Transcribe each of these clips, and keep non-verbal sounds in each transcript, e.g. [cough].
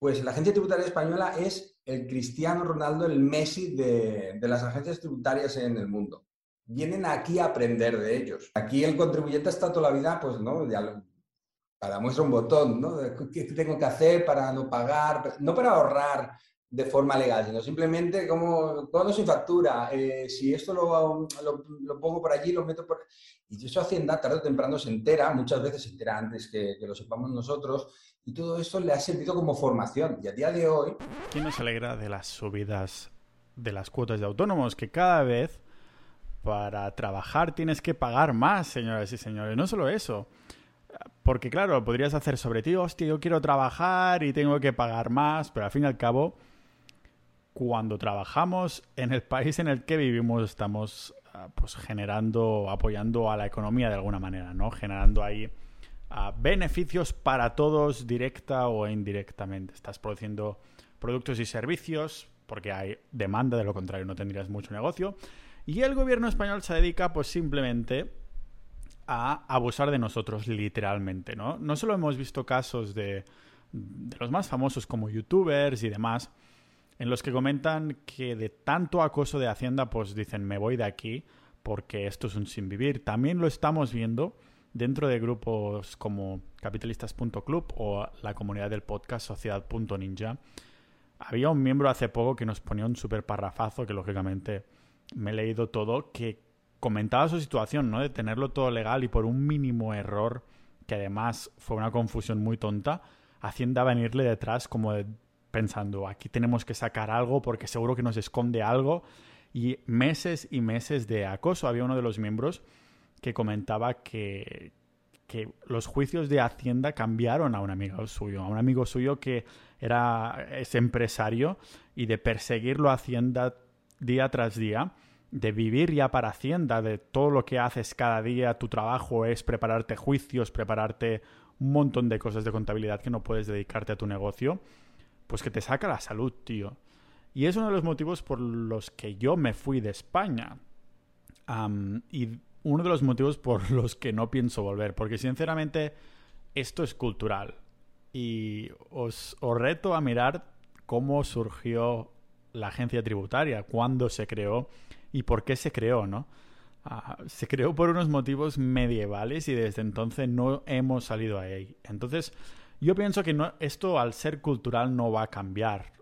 Pues la agencia tributaria española es el Cristiano Ronaldo, el Messi de, las agencias tributarias en el mundo. Vienen aquí a aprender de ellos. Aquí el contribuyente está toda la vida, pues, ¿no? para muestra un botón, ¿no? ¿Qué tengo que hacer para no pagar? No para ahorrar de forma legal, sino simplemente como, cuando sin factura? Eh, si esto lo, lo, pongo por allí, lo meto por... Y eso Hacienda tarde o temprano se entera, muchas veces se entera antes que, que lo sepamos nosotros, y todo esto le ha servido como formación. Y a día de hoy... ¿Quién nos alegra de las subidas de las cuotas de autónomos? Que cada vez para trabajar tienes que pagar más, señoras y señores. No solo eso. Porque claro, podrías hacer sobre ti, hostia, yo quiero trabajar y tengo que pagar más, pero al fin y al cabo, cuando trabajamos en el país en el que vivimos, estamos ah, pues generando, apoyando a la economía de alguna manera, ¿no? Generando ahí beneficios para todos directa o indirectamente. Estás produciendo productos y servicios porque hay demanda, de lo contrario no tendrías mucho negocio. Y el gobierno español se dedica pues simplemente a abusar de nosotros literalmente, ¿no? No solo hemos visto casos de, de los más famosos como youtubers y demás, en los que comentan que de tanto acoso de Hacienda pues dicen me voy de aquí porque esto es un sin vivir. También lo estamos viendo dentro de grupos como capitalistas.club o la comunidad del podcast sociedad.ninja, había un miembro hace poco que nos ponía un súper parrafazo, que lógicamente me he leído todo, que comentaba su situación, ¿no? De tenerlo todo legal y por un mínimo error, que además fue una confusión muy tonta, Hacienda venirle detrás como pensando, aquí tenemos que sacar algo porque seguro que nos esconde algo. Y meses y meses de acoso. Había uno de los miembros que comentaba que, que los juicios de Hacienda cambiaron a un amigo suyo, a un amigo suyo que era ese empresario y de perseguirlo Hacienda día tras día, de vivir ya para Hacienda, de todo lo que haces cada día, tu trabajo es prepararte juicios, prepararte un montón de cosas de contabilidad que no puedes dedicarte a tu negocio, pues que te saca la salud, tío. Y es uno de los motivos por los que yo me fui de España. y uno de los motivos por [laughs] los que no pienso volver, porque sinceramente esto es cultural y os, reto a mirar cómo surgió la agencia tributaria, cuándo se creó y por qué se creó, ¿no? Ah, se creó por unos motivos medievales y desde entonces no hemos salido ahí. Entonces, yo pienso que no, esto al ser cultural no va a cambiar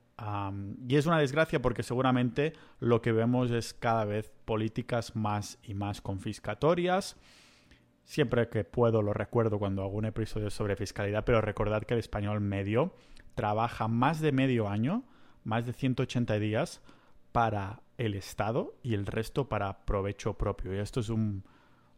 y es una desgracia porque seguramente lo que vemos es cada vez políticas más y más confiscatorias. Siempre que puedo lo recuerdo cuando hago un episodio sobre fiscalidad, pero recordad que el español medio trabaja más de medio año, más de 180 días, para el Estado y el resto para provecho propio. Y esto es un...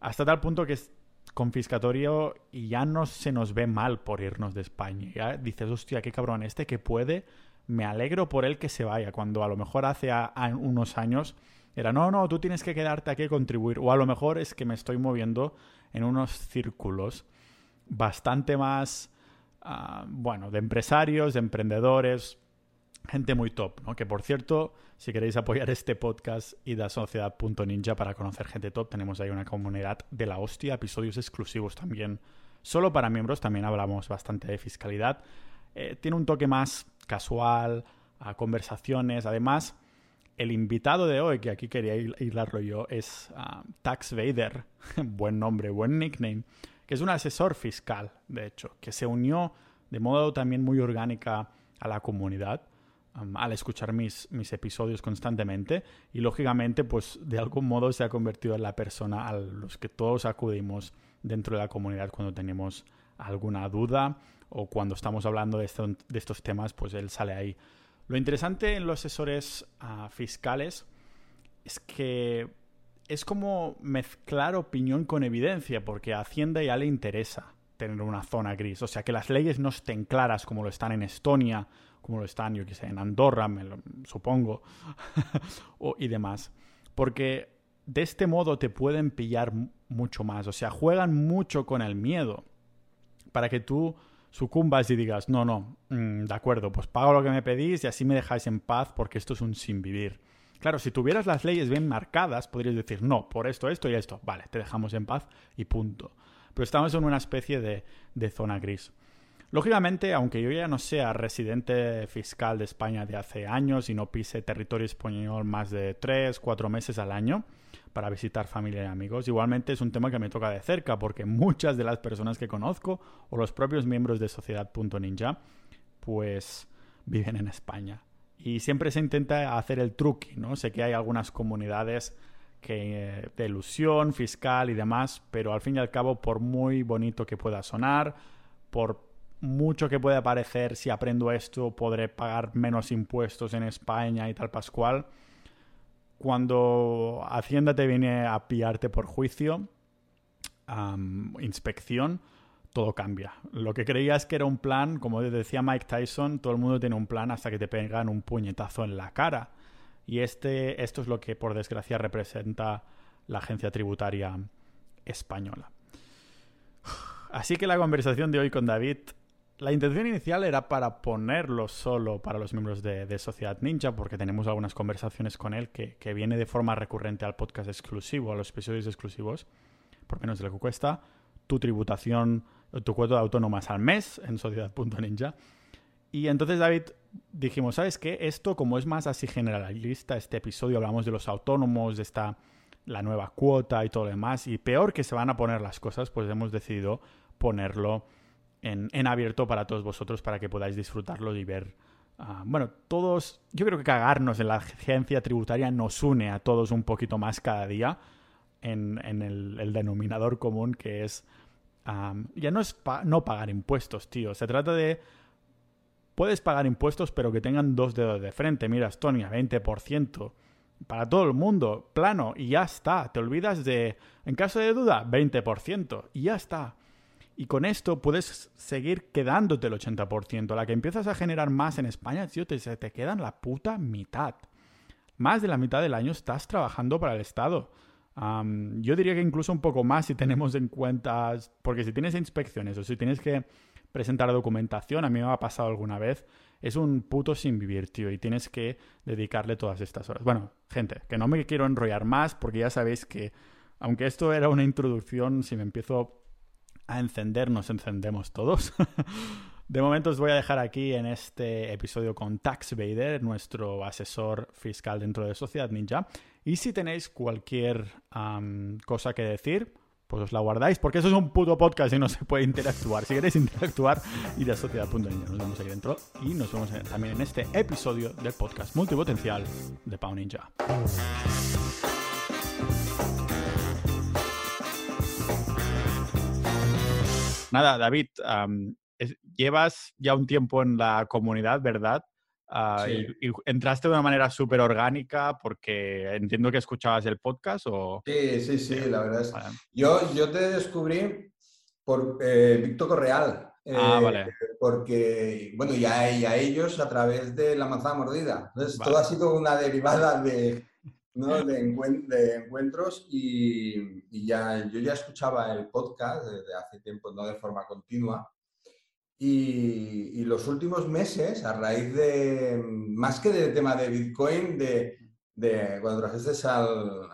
hasta tal punto que es confiscatorio y ya no se nos ve mal por irnos de España. Ya dices, hostia, qué cabrón, este que puede me alegro por él que se vaya, cuando a lo mejor hace unos años era, no, no, tú tienes que quedarte aquí y contribuir, o a lo mejor es que me estoy moviendo en unos círculos bastante más, ah, bueno, de empresarios, de emprendedores, gente muy top, ¿no? Que por cierto, si queréis apoyar este podcast, id a sociedad.ninja para conocer gente top. Tenemos ahí una comunidad de la hostia, episodios exclusivos también. Solo para miembros también hablamos bastante de fiscalidad. Eh, tiene un toque más casual, a conversaciones. Además, el invitado de hoy, que aquí quería hilarlo yo, es ah, Tax Vader. [laughs] buen nombre, buen nickname. Que es un asesor fiscal, de hecho, que se unió de modo también muy orgánica a la comunidad al escuchar mis, mis episodios constantemente y lógicamente pues de algún modo se ha convertido en la persona a los que todos acudimos dentro de la comunidad cuando tenemos alguna duda o cuando estamos hablando de, estos temas, pues él sale ahí. Lo interesante en los asesores ah, fiscales es que es como mezclar opinión con evidencia, porque a Hacienda ya le interesa tener una zona gris. O sea, que las leyes no estén claras como lo están en Estonia, como lo están, yo qué sé, en Andorra, me lo, supongo, [laughs] y demás. Porque de este modo te pueden pillar mucho más. O sea, juegan mucho con el miedo para que tú sucumbas y digas, no, no, mm, de acuerdo, pues pago lo que me pedís y así me dejáis en paz porque esto es un sin vivir. Claro, si tuvieras las leyes bien marcadas, podrías decir, no, por esto, esto y esto, vale, te dejamos en paz y punto. Pero estamos en una especie de, de zona gris. Lógicamente, aunque yo ya no sea residente fiscal de España de hace años y no pise territorio español más de tres, cuatro meses al año para visitar familia y amigos, igualmente es un tema que me toca de cerca porque muchas de las personas que conozco o los propios miembros de Sociedad.ninja pues viven en España. Y siempre se intenta hacer el truque, ¿no? Sé que hay algunas comunidades que, eh, de ilusión fiscal y demás, pero al fin y al cabo, por muy bonito que pueda sonar, por mucho que pueda parecer, si aprendo esto podré pagar menos impuestos en España y tal pascual. Cuando Hacienda te viene a pillarte por juicio, inspección, todo cambia. Lo que creías que era un plan, como decía Mike Tyson, todo el mundo tiene un plan hasta que te pegan un puñetazo en la cara. Y este, esto es lo que, por desgracia, representa la agencia tributaria española. Así que la conversación de hoy con David la intención inicial era para ponerlo solo para los miembros de, Sociedad Ninja, porque tenemos algunas conversaciones con él que, viene de forma recurrente al podcast exclusivo, a los episodios exclusivos, por menos de lo que cuesta, tu tributación, tu cuota de autónomas al mes en Sociedad.ninja. Y entonces, David, dijimos, ¿sabes qué? Esto, como es más así generalista, este episodio hablamos de los autónomos, de esta la nueva cuota y todo lo demás, y peor que se van a poner las cosas, pues hemos decidido ponerlo en, abierto para todos vosotros para que podáis disfrutarlo y ver. Ah, bueno, todos, yo creo que cagarnos en la agencia tributaria nos une a todos un poquito más cada día en, el, denominador común que es, ya no es no pagar impuestos, tío, se trata de, puedes pagar impuestos pero que tengan dos dedos de frente, mira Estonia, 20%, para todo el mundo, plano, y ya está, te olvidas de, en caso de duda, 20%, y ya está. Y con esto puedes seguir quedándote el 80%. A la que empiezas a generar más en España, tío, te, te quedan la puta mitad. Más de la mitad del año estás trabajando para el Estado. yo diría que incluso un poco más si tenemos en cuenta, porque si tienes inspecciones o si tienes que presentar documentación, a mí me ha pasado alguna vez, es un puto sin vivir, tío, y tienes que dedicarle todas estas horas. Bueno, gente, que no me quiero enrollar más porque ya sabéis que, aunque esto era una introducción, si me empiezo a encender, nos encendemos todos. [laughs] De momento os voy a dejar aquí en este episodio con Tax Vader, nuestro asesor fiscal dentro de Sociedad Ninja. Y si tenéis cualquier cosa que decir, pues os la guardáis, porque eso es un puto podcast y no se puede interactuar. Si queréis interactuar, id a sociedad.ninja. Nos vemos ahí dentro y nos vemos también en este episodio del podcast multipotencial de Pau Ninja. Nada, David, llevas ya un tiempo en la comunidad, ¿verdad? Ah, y, entraste de una manera súper orgánica porque entiendo que escuchabas el podcast o... Sí, sí, sí, la verdad es... Yo, yo te descubrí por eh, Víctor Correal. ah, eh, vale. Porque, bueno, y a, ellos a través de la manzana mordida. Entonces, todo ha sido una derivada de, ¿no? de, encuentros y, ya, yo ya escuchaba el podcast desde hace tiempo, no de forma continua. Y, los últimos meses, a raíz de, más que del tema de Bitcoin, de, de cuando trajiste al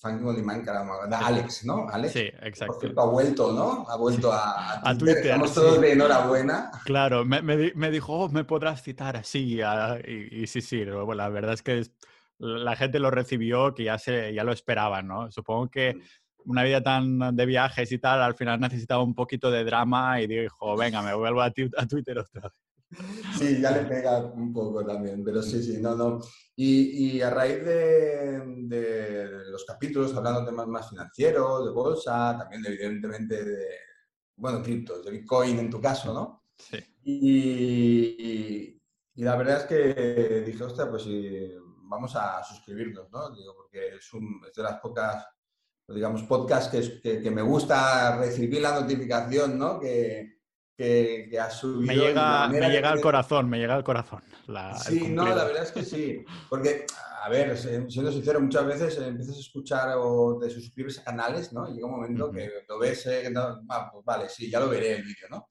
Funky Man, Alex, ¿no? Alex. Sí, exacto. ha vuelto, ¿no? Ha vuelto a, Twitter. Estamos todos de enhorabuena. Claro, me, me, dijo, oh, me podrás citar así. y, sí, sí, la verdad es que la gente lo recibió que ya, se, ya lo esperaban, ¿no? Supongo que mm. una vida tan de viajes y tal, al final necesitaba un poquito de drama y dijo, venga, me vuelvo a, a Twitter otra vez. Sí, ya le pega un poco también, pero sí, sí, no, no. Y, y a raíz de, de, los capítulos hablando de temas más financieros, de bolsa, también evidentemente de, bueno, criptos, de Bitcoin en tu caso, ¿no? Sí. Y, y, la verdad es que dije, ostras, pues si vamos a suscribirnos, ¿no? Digo, porque es, un, es de las pocas, digamos, podcasts que, que, me gusta recibir la notificación, ¿no? Que, que, ha subido. Me llega, me llega al corazón, me llega al corazón. sí, no, la verdad es que sí. Porque, a ver, siendo sincero, muchas veces empiezas a escuchar o te suscribes a canales, ¿no? Y llega un momento que lo ves, eh, ah, pues vale, sí, ya lo veré el vídeo, ¿no?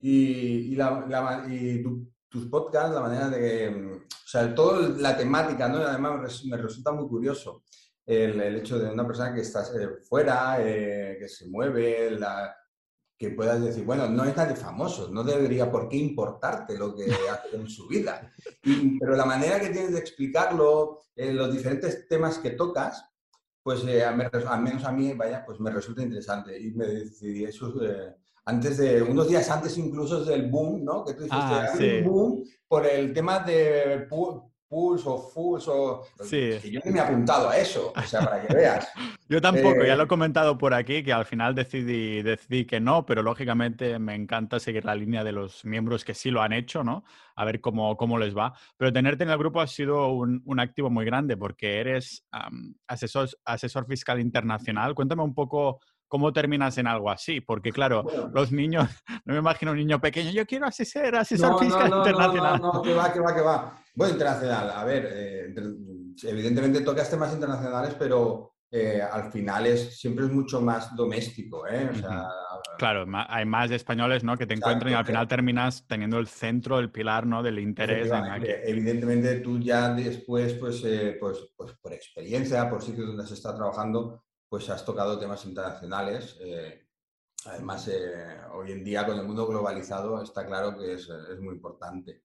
Y, y, la, y tu, tus podcasts, la manera de o sea, toda la temática, ¿no? Además me resulta muy curioso el, hecho de una persona que está eh, fuera, eh, que se mueve, la, que puedas decir, bueno, no es nadie famoso, no debería por qué importarte lo que [laughs] hace en su vida. pero la manera que tienes de explicarlo, en los diferentes temas que tocas, pues eh, al menos a mí, vaya, pues me resulta interesante. Y me decidí eso eh, antes de, unos días antes incluso del boom, ¿no? Que tú dijiste, Ah, sí. boom por el tema de pu- Pulse o Fools o... Sí. Que yo ni me he apuntado a eso, o sea, para que veas. [laughs] Yo tampoco, Eh, ya lo he comentado por aquí, que al final decidí, decidí que no, pero lógicamente me encanta seguir la línea de los miembros que sí lo han hecho, ¿no? A ver cómo, cómo les va. Pero tenerte en el grupo ha sido un, un activo muy grande porque eres am, asesor, asesor fiscal internacional. Cuéntame un poco cómo terminas en algo así, porque claro, Bueno, los niños, [laughs] no me imagino un niño pequeño, yo quiero así ser asesor No, fiscal no, no, internacional. No, no, que va, que va, que va. Bueno, internacional, a ver, eh, evidentemente tocas temas internacionales, pero eh, al final es, siempre es mucho más doméstico, ¿eh? O sea, Claro, ma- hay más españoles, ¿no? Que te encuentran y al final eh. terminas teniendo el centro, el pilar, ¿no? Del interés en aquí. evidentemente tú ya después, pues, eh, pues, pues por experiencia, por sitios donde has estado trabajando, pues has tocado temas internacionales. eh, además, eh, hoy en día con el mundo globalizado está claro que es, es muy importante.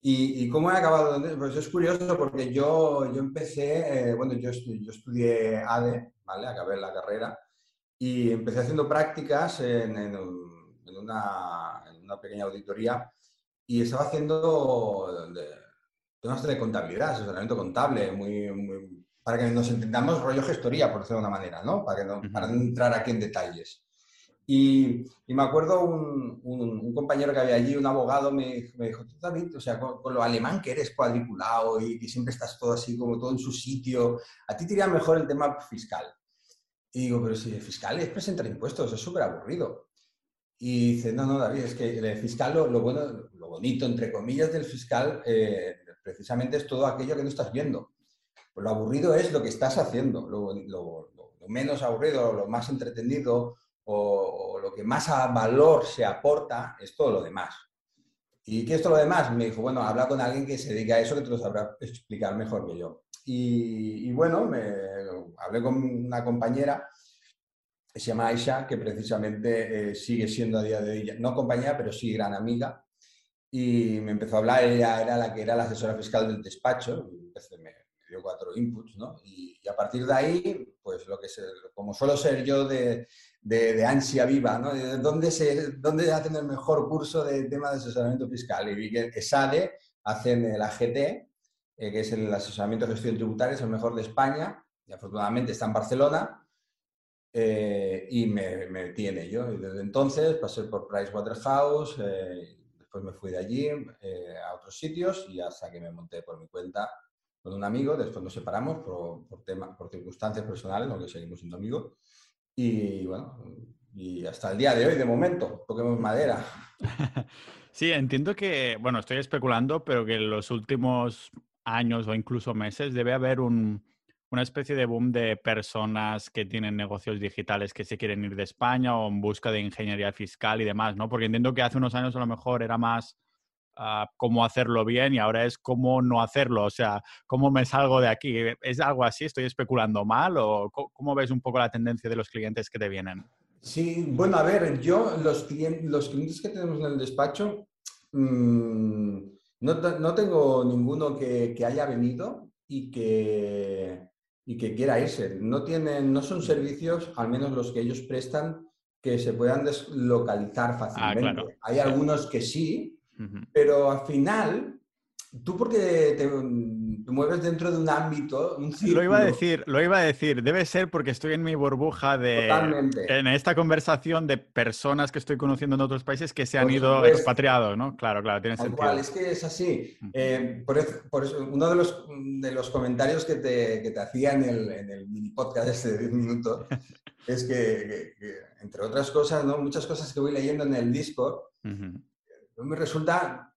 ¿Y, y cómo he acabado? Pues es curioso porque yo, yo empecé, eh, bueno, yo, yo estudié ADE, ¿vale? Acabé la carrera y empecé haciendo prácticas en, en en una, en una pequeña auditoría y estaba haciendo de- temas de contabilidad, asesoramiento contable, muy, muy- para que nos entendamos rollo gestoría, por decirlo de una manera, ¿no? Para, que no, para no entrar aquí en detalles. Y, y me acuerdo un, un- un compañero que había allí, un abogado, me, me dijo, tú David, o sea, con, con lo alemán que eres cuadriculado y que siempre estás todo así, como todo en su sitio, a ti te iría mejor el tema fiscal. Y digo, pero si el fiscal es presentar impuestos, es súper aburrido. Y dice, no, no, David, es que el fiscal, lo, lo bueno, lo bonito, entre comillas, del fiscal, eh, precisamente es todo aquello que no estás viendo. Pues lo aburrido es lo que estás haciendo. Lo, lo- lo- menos aburrido, lo más entretenido o, o lo que más a valor se aporta es todo lo demás. ¿Y qué es todo lo demás? Me dijo, bueno, habla con alguien que se dedica a eso, que te lo sabrá explicar mejor que yo. Y, y bueno, me, hablé con una compañera se llama Aisha, que precisamente eh, sigue siendo a día de hoy, no compañera, pero sí gran amiga. Y me empezó a hablar, ella era la que era la asesora fiscal del despacho, me, dio cuatro inputs, ¿no? Y, y a partir de ahí, pues lo que se, como suelo ser yo de, de, de ansia viva, ¿no? De ¿Dónde, se, ¿Dónde hacen el mejor curso de tema de asesoramiento fiscal? Y vi que ESADE hacen el AGT, eh, que es el asesoramiento de gestión tributaria, es el mejor de España, y afortunadamente está en Barcelona, eh, y me, me metí en ello. Y desde entonces pasé por Pricewaterhouse, eh, después me fui de allí eh, a otros sitios y hasta que me monté por mi cuenta con un amigo, después nos separamos por, por, tema, por circunstancias personales, aunque seguimos siendo amigos. Y bueno, y hasta el día de hoy, de momento, toquemos madera. [laughs] Sí, entiendo que, bueno, estoy especulando, pero que en los últimos años o incluso meses debe haber un, una especie de boom de personas que tienen negocios digitales que se quieren ir de España o en busca de ingeniería fiscal y demás, ¿no? Porque entiendo que hace unos años a lo mejor era más ah, cómo hacerlo bien y ahora es cómo no hacerlo, o sea, cómo me salgo de aquí. ¿Es algo así? ¿Estoy especulando mal o cómo ves un poco la tendencia de los clientes que te vienen? Sí, bueno, a ver, yo, los clientes, los clientes que tenemos en el despacho, mmm, no, no tengo ninguno que, que haya venido y que, y que quiera irse. No, tienen, no son servicios, al menos los que ellos prestan, que se puedan deslocalizar fácilmente. claro. Hay algunos que sí, Pero al final, tú porque te, te mueves dentro de un ámbito, un Lo iba a decir, lo iba a decir. Debe ser porque estoy en mi burbuja de. Totalmente. En esta conversación de personas que estoy conociendo en otros países que se han Por ido supuesto. expatriados, ¿no? Claro, claro, tiene sentido. cual, es que es así. Eh, por, eso, por eso, uno de los, de los comentarios que te, que te hacía en el, en el mini podcast este de 10 minutos [laughs] es que, que- que, entre otras cosas, ¿no? muchas cosas que voy leyendo en el Discord. Me resulta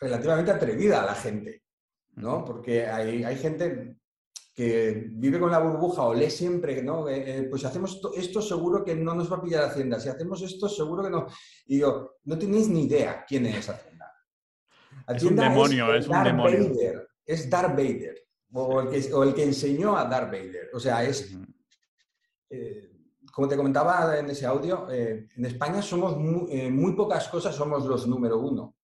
relativamente atrevida a la gente, ¿no? Porque hay, hay gente que vive con la burbuja o lee siempre, ¿no? Eh, eh, pues hacemos esto, esto seguro que no nos va a pillar Hacienda, si hacemos esto seguro que no. Y yo, no tenéis ni idea quién es Hacienda. Es un Hacienda demonio, es un Darth demonio. Vader, es Darth Vader, o el, que, o el que enseñó a Darth Vader. O sea, es eh, como te comentaba en ese audio, eh, en España somos muy, muy, pocas cosas, somos los número uno.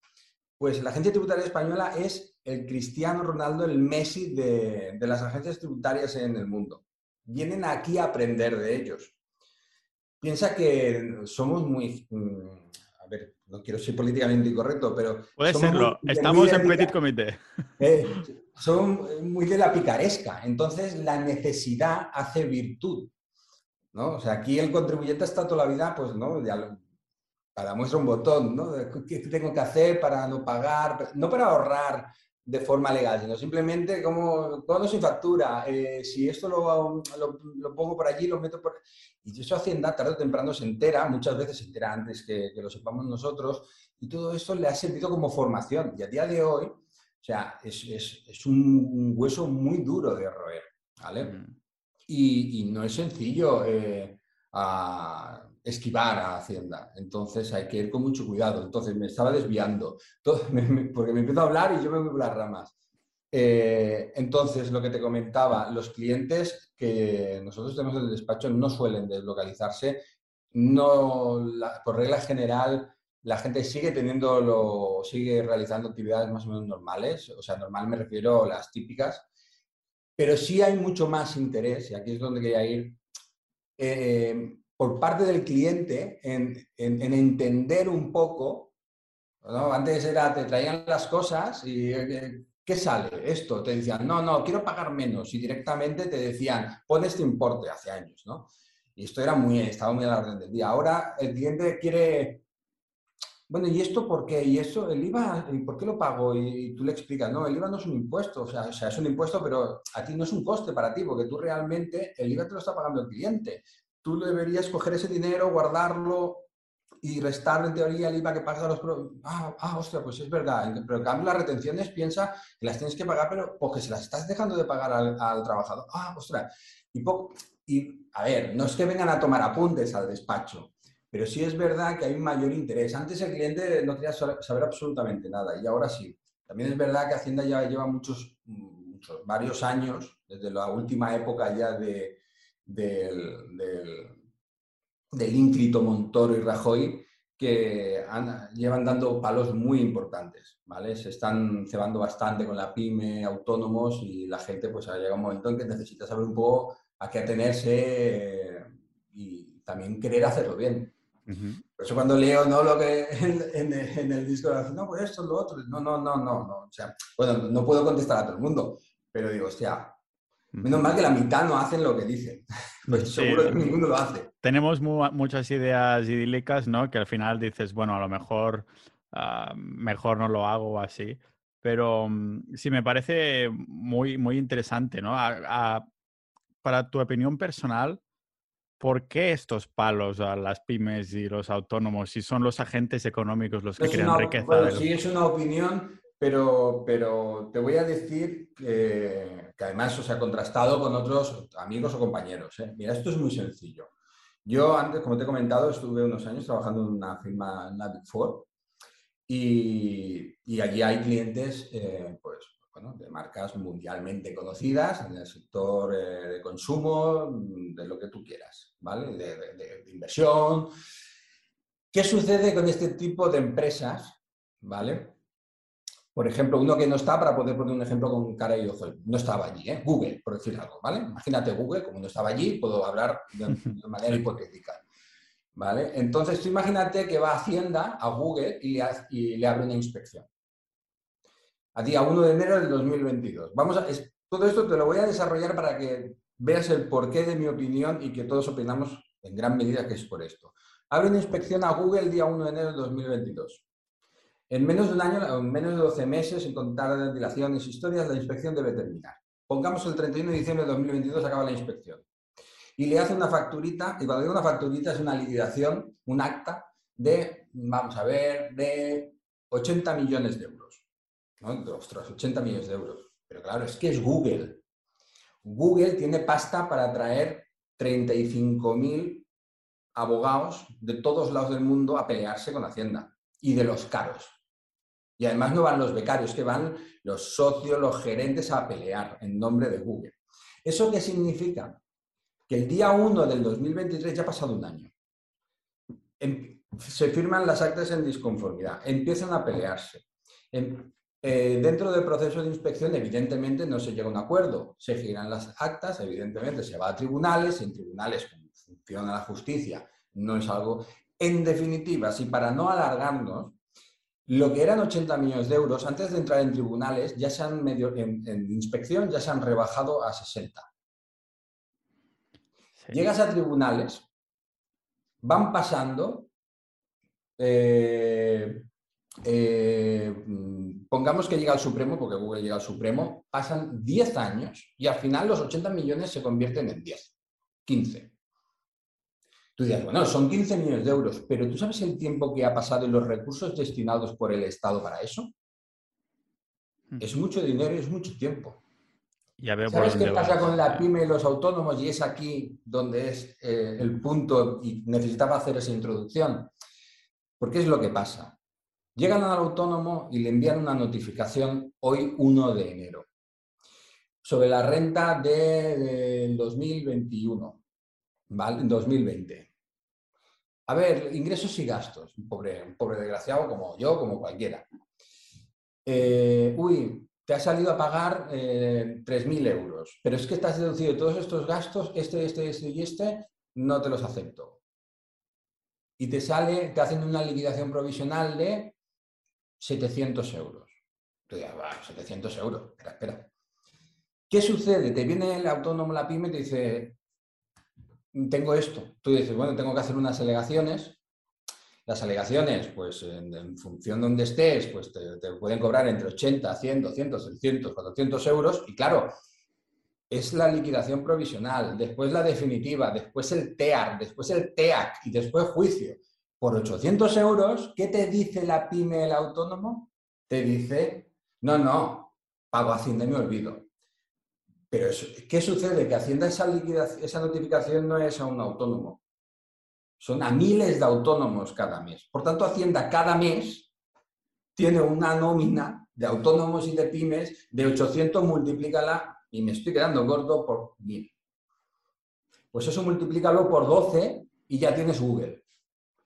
Pues la agencia tributaria española es el Cristiano Ronaldo, el Messi de, de las agencias tributarias en el mundo. Vienen aquí a aprender de ellos. Piensa que somos muy, mm, a ver, no quiero ser políticamente incorrecto, pero... Puede serlo, estamos en petit comité. [laughs] Eh, son muy de la picaresca, entonces la necesidad hace virtud. ¿No? O sea, aquí el contribuyente está toda la vida, pues, ¿no? Para muestra un botón, ¿no? ¿Qué tengo que hacer para no pagar? No para ahorrar de forma legal, sino simplemente como, cuando sin factura, eh, si esto lo, lo, pongo por allí, lo meto por... Y eso Hacienda tarde o temprano se entera, muchas veces se entera antes que, lo sepamos nosotros, y todo esto le ha servido como formación. Y a día de hoy, o sea, es, es, es un, hueso muy duro de roer, ¿vale? Mm. Y, no es sencillo eh, esquivar a Hacienda. Entonces hay que ir con mucho cuidado. Entonces me estaba desviando, [laughs] porque me empiezo a hablar y yo me voy por las ramas. Eh, entonces, lo que te comentaba, los clientes que nosotros tenemos en el despacho no suelen deslocalizarse. No, por regla general, la gente sigue teniendo, sigue realizando actividades más o menos normales. O sea, normal me refiero a las típicas. Pero sí hay mucho más interés, y aquí es donde quería ir, eh, por parte del cliente en, entender un poco. Antes era, te traían las cosas y eh, ¿qué sale? Esto, te decían, no, no, quiero pagar menos. Y directamente te decían, pon este importe hace años, ¿no? Y esto era muy, estaba muy a la orden del día. Ahora el cliente quiere, bueno, ¿y esto por qué? ¿Y eso, el IVA, por qué lo pago? Y, tú le explicas, no, el IVA no es un impuesto, o sea, o sea, es un impuesto, pero a ti no es un coste para ti, porque tú realmente, el IVA te lo está pagando el cliente tú deberías coger ese dinero, guardarlo y restar en teoría el IVA que pagas a los... Ah, ah, hostia, pues es verdad. Pero en cambio las retenciones piensa que las tienes que pagar, pero porque se las estás dejando de pagar al, trabajador. Ah, ostras. Y, y, a ver, no es que vengan a tomar apuntes al despacho, pero sí es verdad que hay un mayor interés. Antes el cliente no quería saber absolutamente nada y ahora sí. También es verdad que Hacienda ya lleva muchos, varios años, desde la última época ya de, del, del, ínclito Montoro y Rajoy que llevan dando palos muy importantes, ¿vale? Se están cebando bastante con la pyme, autónomos y la gente pues ha llegado un momento en que necesita saber un poco a qué atenerse y también querer hacerlo bien. Por eso cuando leo ¿no? lo que [laughs] en, en, el disco, no, pues esto, lo otro, no, no, no, no, no. O sea, bueno, no puedo contestar a todo el mundo, pero digo, hostia, Menos mal que la mitad no hacen lo que dicen. [laughs] Pues seguro que ninguno lo hace. Tenemos muchas ideas idílicas, ¿no? Que al final dices, bueno, a lo mejor ah, mejor no lo hago así. Pero mm, sí me parece muy, muy interesante, ¿no? para tu opinión personal, ¿por qué estos palos a las pymes y los autónomos si son los agentes económicos los que crean riqueza? sí, es una opinión pero, pero te voy a decir que, además os ha contrastado con otros amigos o compañeros. ¿eh? Mira, esto es muy sencillo. Yo antes, como te he comentado, estuve unos años trabajando en una firma, en la Big Four, y, y allí hay clientes eh, pues, bueno, de marcas mundialmente conocidas en el sector eh, de consumo, de lo que tú quieras, ¿vale? De, de, de inversión. ¿Qué sucede con este tipo de empresas? ¿Vale? Por ejemplo, uno que no está, para poder poner un ejemplo con cara y ojo, no estaba allí, ¿eh? Google, por decir algo, ¿vale? Imagínate Google, como no estaba allí, puedo hablar de, [laughs] manera hipotética, ¿vale? Entonces, tú imagínate que va a Hacienda, a Google, y, le abre una inspección. A día 1 de enero del 2022. Vamos a, todo esto te lo voy a desarrollar para que veas el porqué de mi opinión y que todos opinamos en gran medida que es por esto. Abre una inspección a Google día 1 de enero del 2022. En menos de un año, en menos de 12 meses, sin contar dilaciones historias, la inspección debe terminar. Pongamos el 31 de diciembre de 2022, acaba la inspección. Y le hace una facturita, y cuando digo una facturita es una liquidación, un acta de, vamos a ver, de 80 millones de euros. Ostras, 80 millones de euros. Pero claro, es que es Google. Google tiene pasta para traer 35.000 abogados de todos lados del mundo a pelearse con Hacienda y de los caros. Y además no van los becarios, que van los socios, los gerentes a pelear en nombre de Google. ¿Eso qué significa? que el día 1 del 2023 ya ha pasado un año. Em, se firman las actas en disconformidad, empiezan a pelearse. Eh, dentro del proceso de inspección, evidentemente, no se llega a un acuerdo. Se giran las actas, evidentemente, se va a tribunales, en tribunales funciona la justicia, no es algo... En definitiva, si para no alargarnos, lo que eran 80 millones de euros, antes de entrar en tribunales, ya se han medio, en, inspección ya se han rebajado a 60. Llegas a tribunales, van pasando, eh, eh, pongamos que llega al Supremo, porque Google llega al Supremo, pasan 10 años y al final los 80 millones se convierten en 10, 15. Tú dirás, bueno, son 15 millones de euros, pero ¿tú sabes el tiempo que ha pasado y los recursos destinados por el Estado para eso? Hmm. Es mucho dinero y es mucho tiempo. ¿Sabes qué pasa con la pyme y los autónomos? Y es aquí donde es eh, el punto y necesitaba hacer esa introducción. Porque es lo que pasa. Llegan al autónomo y le envían una notificación hoy 1 de enero sobre la renta del de, 2021, ¿vale? 2020. A ver, ingresos y gastos. Pobre, pobre desgraciado como yo, como cualquiera. Eh, uy, te ha salido a pagar eh, 3.000 euros, pero es que estás deducido todos estos gastos, este, este, este y este, no te los acepto. Y te sale, te hacen una liquidación provisional de 700 euros. Tú dices, 700 euros, espera, espera. ¿Qué sucede? Te viene el autónomo, la pyme, y te dice, tengo esto. Tú dices, bueno, tengo que hacer unas alegaciones. Las alegaciones, pues en, función de donde estés, pues te, pueden cobrar entre 80, 100, 200, 300, 400 euros. Y claro, es la liquidación provisional, después la definitiva, después el TEAR, después el TEAC y después juicio. Por 800 euros, ¿qué te dice la pyme, el autónomo? Te dice, no, no, pago Hacienda y me olvido. Pero ¿qué sucede? Que Hacienda esa, esa notificación no es a un autónomo. Son a miles de autónomos cada mes. Por tanto, Hacienda cada mes tiene una nómina de autónomos y de pymes de 800, multiplícala, y me estoy quedando gordo por mil. Pues eso multiplícalo por 12 y ya tienes Google.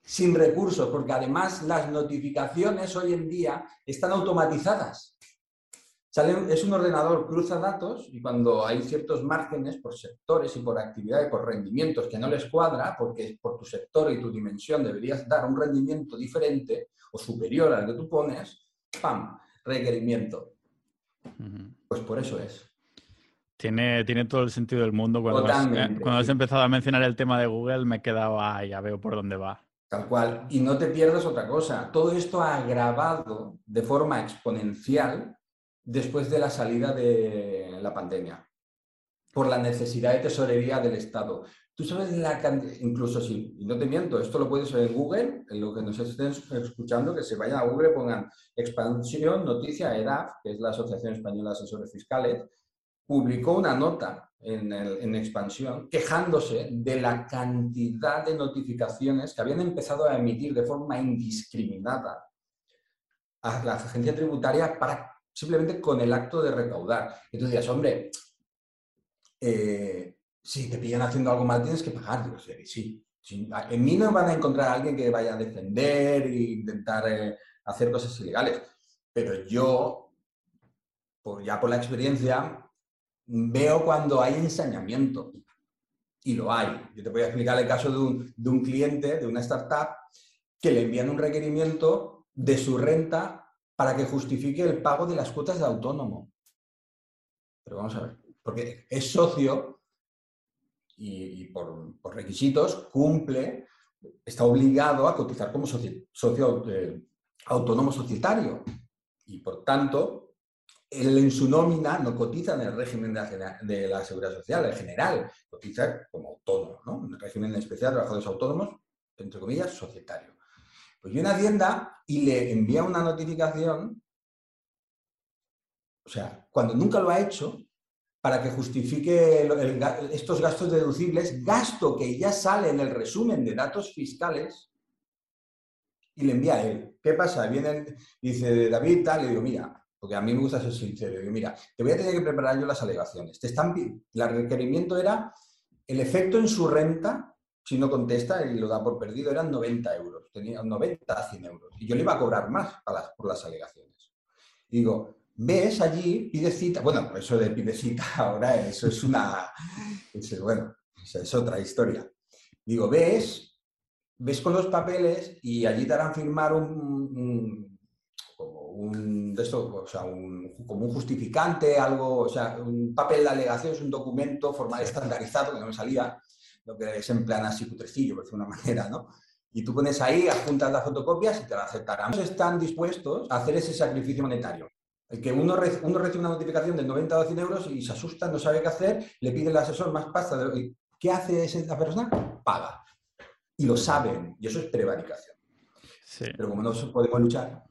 Sin recursos, porque además las notificaciones hoy en día están automatizadas es un ordenador, cruza datos y cuando hay ciertos márgenes por sectores y por actividades, por rendimientos que no les cuadra, porque por tu sector y tu dimensión deberías dar un rendimiento diferente o superior al que tú pones, ¡pam! Requerimiento. Pues por eso es. Tiene, tiene todo el sentido del mundo. Cuando, has, eh, cuando has empezado a mencionar el tema de Google, me he quedado, ah, ya veo por dónde va. Tal cual. Y no te pierdas otra cosa. Todo esto ha agravado de forma exponencial después de la salida de la pandemia, por la necesidad de tesorería del Estado. Tú sabes la cantidad, incluso si, y no te miento, esto lo puedes ver en Google, en lo que nos estén escuchando, que se vayan a Google, pongan expansión, noticia, EDAF, que es la Asociación Española de Asesores Fiscales, publicó una nota en, expansión quejándose de la cantidad de notificaciones que habían empezado a emitir de forma indiscriminada a la agencia tributaria para simplemente con el acto de recaudar. Y tú dirías, hombre, eh, si te pillan haciendo algo mal tienes que pagar. Digo, sí, sí. En mí no van a encontrar a alguien que vaya a defender e intentar eh, hacer cosas ilegales. Pero yo, ya por la experiencia, veo cuando hay ensañamiento. Y lo hay. Yo te voy a explicar el caso de un, cliente, de una startup, que le envían un requerimiento de su renta para que justifique el pago de las cuotas de autónomo. Pero vamos a ver, porque es socio y, por, requisitos cumple, está obligado a cotizar como socio, eh, autónomo societario. Y por tanto, en su nómina no cotiza en el régimen de la, seguridad social, en general, cotiza como autónomo, ¿no? En el régimen especial de trabajadores autónomos, entre comillas, societario. Pues viene Hacienda y le envía una notificación, o sea, cuando nunca lo ha hecho, para que justifique estos gastos deducibles, gasto que ya sale en el resumen de datos fiscales, y le envía a él. ¿Qué pasa? Viene, dice David, tal, le digo, mira, porque a mí me gusta ser sincero, digo, mira, te voy a tener que preparar yo las alegaciones. Te están, el requerimiento era el efecto en su renta, si no contesta y lo da por perdido, eran 90 euros. Tenía 90 a 100 euros. Y yo le iba a cobrar más por las alegaciones. digo, ves allí, pide cita. Bueno, eso de pide cita [laughs] ahora, eso es una. bueno, es otra historia. Digo, ves, ves con los papeles y allí te harán firmar un, de esto, o sea, un, como un justificante, algo, o sea, un papel de alegación es un documento formal estandarizado que no me salía, lo que es en plan así putrecillo, por decir una [laughs] manera, ¿no? Y tú pones ahí, adjuntas las fotocopias y te la aceptarán. Están dispuestos a hacer ese sacrificio monetario. El que uno, uno recibe una notificación de 90 o 100 euros y se asusta, no sabe qué hacer, le pide al asesor más pasta. De... ¿Qué hace esa persona? Paga. Y lo saben. Y eso es prevaricación. Sí. Pero como no podemos luchar,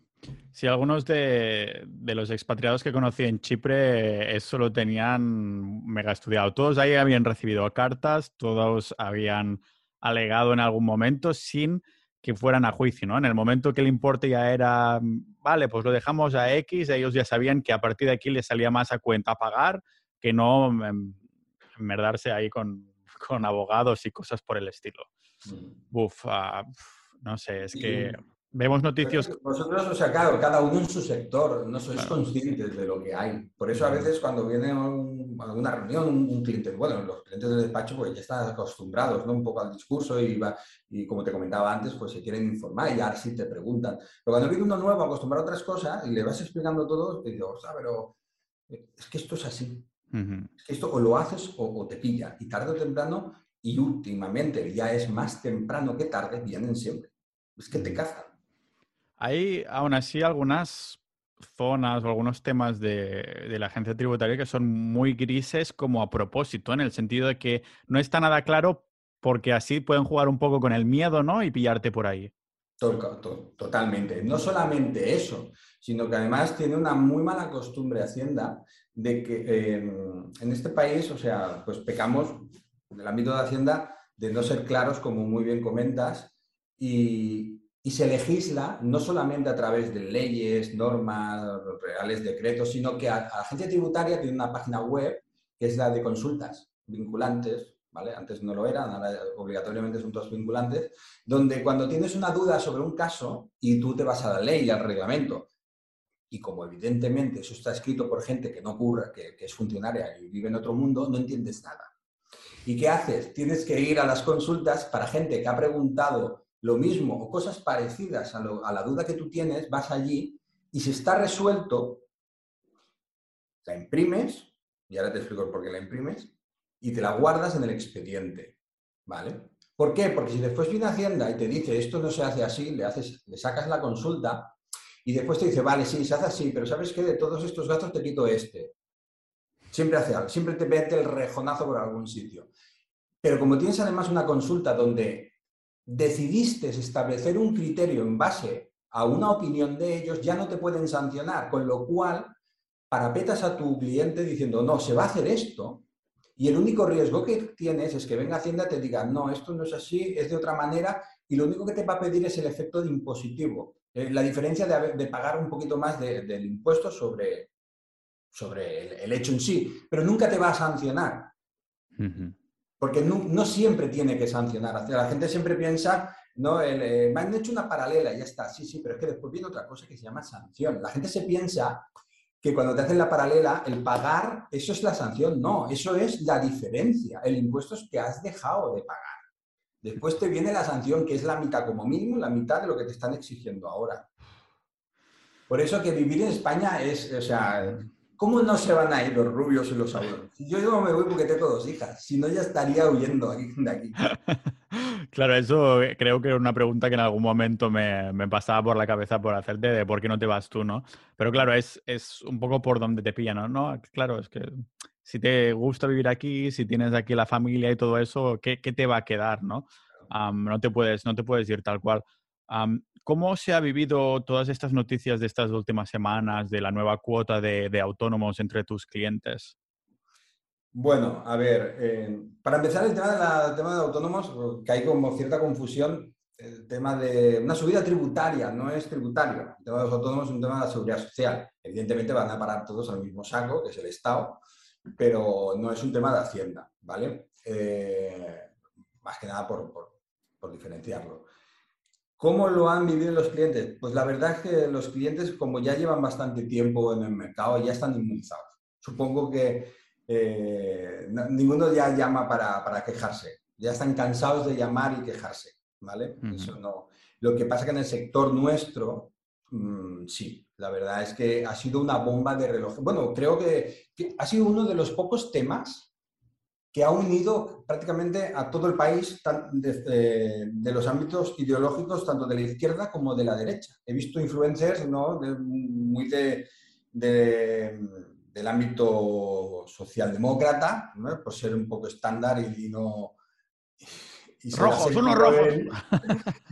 Sí, algunos de, los expatriados que conocí en Chipre eso lo tenían mega estudiado. Todos ahí habían recibido cartas, todos habían alegado en algún momento sin que fueran a juicio, ¿no? En el momento que el importe ya era, vale, pues lo dejamos a X, ellos ya sabían que a partir de aquí les salía más a cuenta pagar que no enmerdarse ahí [laughs] con, abogados y cosas por el estilo. Mm. Uf, ah, no sé, es que... Vemos noticias. Vosotros, o sea, claro, cada uno en su sector, no sois conscientes de lo que hay. Por eso a veces cuando viene a alguna reunión un, cliente, bueno, los clientes del despacho pues ya están acostumbrados ¿no? un poco al discurso y, va, y como te comentaba antes, pues se quieren informar y ya sí te preguntan. Pero cuando viene uno nuevo acostumbrado a otras cosas y le vas explicando todo, te digo, o sea, pero es que esto es así. Es que esto o lo haces o, o te pilla. Y tarde o temprano, y últimamente ya es más temprano que tarde, vienen siempre. Es que te cazan. Hay aún así algunas zonas o algunos temas de, la agencia tributaria que son muy grises como a propósito, en el sentido de que no está nada claro porque así pueden jugar un poco con el miedo, ¿no? Y pillarte por ahí. Totalmente. No solamente eso, sino que además tiene una muy mala costumbre Hacienda de que em, en este país, o sea, pues pecamos en el ámbito de Hacienda de no ser claros, como muy bien comentas, y, y se legisla no solamente a través de leyes, normas, reales decretos, sino que a, la agencia tributaria tiene una página web que es la de consultas vinculantes, ¿vale? Antes no lo eran, ahora obligatoriamente son todos vinculantes, donde cuando tienes una duda sobre un caso y tú te vas a la ley y al reglamento, y como evidentemente eso está escrito por gente que no ocurre, que, que es funcionaria y vive en otro mundo, no entiendes nada. ¿Y qué haces? Tienes que ir a las consultas para gente que ha preguntado lo mismo o cosas parecidas a, la duda que tú tienes, vas allí y si está resuelto, la imprimes, y ahora te explico por qué la imprimes, y te la guardas en el expediente, ¿vale? ¿Por qué? Porque si después viene Hacienda y te dice esto no se hace así, le, haces, le sacas la consulta y después te dice, vale, sí, se hace así, pero ¿sabes qué? De todos estos gastos te quito este. Siempre hace siempre te mete el rejonazo por algún sitio. Pero como tienes además una consulta donde decidiste establecer un criterio en base a una opinión de ellos, ya no te pueden sancionar, con lo cual parapetas a tu cliente diciendo, no, se va a hacer esto, y el único riesgo que tienes es que venga Hacienda y te diga, no, esto no es así, es de otra manera, y lo único que te va a pedir es el efecto de impositivo, eh, la diferencia de, pagar un poquito más del impuesto sobre, sobre el, hecho en sí, pero nunca te va a sancionar. Porque no, siempre tiene que sancionar. La gente siempre piensa, no, eh, me han hecho una paralela y ya está. Sí, sí, pero es que después viene otra cosa que se llama sanción. La gente se piensa que cuando te hacen la paralela, el pagar, eso es la sanción. No, eso es la diferencia. El impuesto es que has dejado de pagar. Después te viene la sanción, que es la mitad, como mínimo, la mitad de lo que te están exigiendo ahora. Por eso que vivir en España es, o sea, ¿Cómo no se van a ir los rubios y los abuelos? Yo no me voy porque tengo dos hijas, si no ya estaría huyendo de aquí. [laughs] Claro, eso creo que era una pregunta que en algún momento me, pasaba por la cabeza por hacerte de por qué no te vas tú, ¿no? Pero claro, es, es un poco por donde te pillan, ¿no? Claro, es que si te gusta vivir aquí, si tienes aquí la familia y todo eso, ¿qué, te va a quedar, no? no, te puedes, no te puedes ir tal cual. ¿Cómo se ha vivido todas estas noticias de estas últimas semanas de la nueva cuota de, autónomos entre tus clientes? Bueno, a ver, eh, para empezar el tema, tema de autónomos, que hay como cierta confusión, el tema de una subida tributaria, no es tributario. El tema de los autónomos es un tema de la seguridad social. Evidentemente van a parar todos al mismo saco, que es el Estado, pero no es un tema de Hacienda, ¿vale? eh, más que nada por, por, diferenciarlo. ¿Cómo lo han vivido los clientes? Pues la verdad es que los clientes, como ya llevan bastante tiempo en el mercado, ya están inmunizados. Supongo que eh, ninguno ya llama para, para, quejarse. Ya están cansados de llamar y quejarse, ¿vale? Eso no. Lo que pasa que en el sector nuestro, mm, sí, la verdad es que ha sido una bomba de reloj. Bueno, creo que, ha sido uno de los pocos temas que ha unido prácticamente a todo el país de, los ámbitos ideológicos, tanto de la izquierda como de la derecha. He visto influencers ¿no? muy de, del ámbito socialdemócrata, por ser un poco estándar y, no... rojos, unos rojos.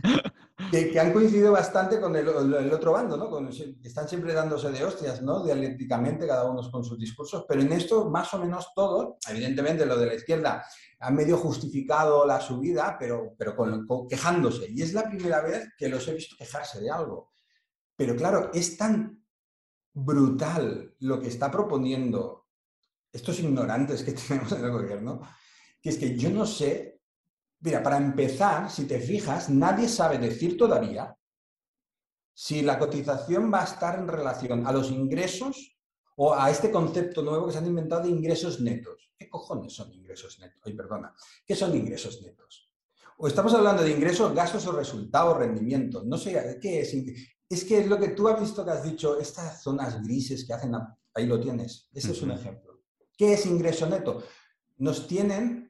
[laughs] que, han coincidido bastante con el, otro bando, ¿no? están siempre dándose de hostias, ¿no? Dialécticamente, cada uno con sus discursos, pero en esto más o menos todo, evidentemente lo de la izquierda ha medio justificado la subida, pero, pero con, quejándose. Y es la primera vez que los he visto quejarse de algo. Pero claro, es tan brutal lo que está proponiendo estos ignorantes que [laughs] tenemos en el gobierno, que es que yo no sé Mira, para empezar, si te fijas, nadie sabe decir todavía si la cotización va a estar en relación a los ingresos o a este concepto nuevo que se han inventado de ingresos netos. ¿Qué cojones son ingresos netos? Ay, perdona. ¿Qué son ingresos netos? O estamos hablando de ingresos, gastos o resultados, rendimientos. No sé, ¿qué es? Es que es lo que tú has visto que has dicho, estas zonas grises que hacen, ahí lo tienes. Ese es un ejemplo. ¿Qué es ingreso neto? Nos tienen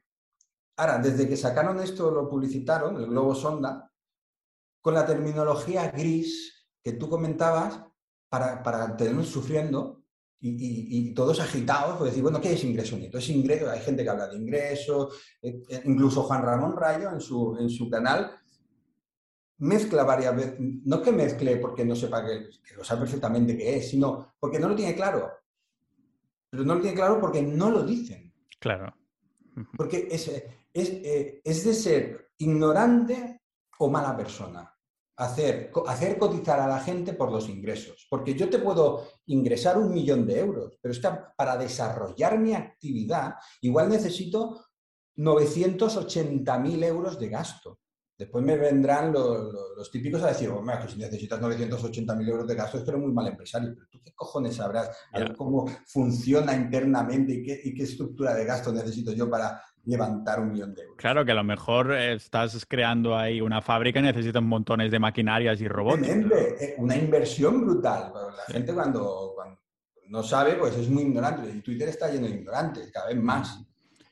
Ahora, desde que sacaron esto, lo publicitaron, el globo sonda, con la terminología gris que tú comentabas, para, para tenernos sufriendo y, todos agitados, pues decir, bueno, ¿qué es ingreso neto? Es ingreso, hay gente que habla de ingreso, eh, eh, incluso Juan Ramón Rayo en su, en su canal mezcla varias veces, no que mezcle porque no sepa que, que lo sabe perfectamente qué es, sino porque no lo tiene claro. Pero no lo tiene claro porque no lo dicen. Claro. Porque es, eh, es, de ser ignorante o mala persona. Hacer, hacer cotizar a la gente por los ingresos. Porque yo te puedo ingresar un millón de euros, pero es que para desarrollar mi actividad igual necesito 980.000 euros de gasto. Después me vendrán los, típicos a decir, hombre, que si necesitas 980.000 euros de gasto es que eres muy mal empresario. Pero tú qué cojones sabrás cómo funciona internamente y qué, y qué, estructura de gasto necesito yo para levantar un millón de euros. Claro que a lo mejor estás creando ahí una fábrica y necesitas montones de maquinarias y robots. Eh, una inversión brutal. La gente cuando, no sabe, pues es muy ignorante. Y Twitter está lleno de ignorantes, cada vez más.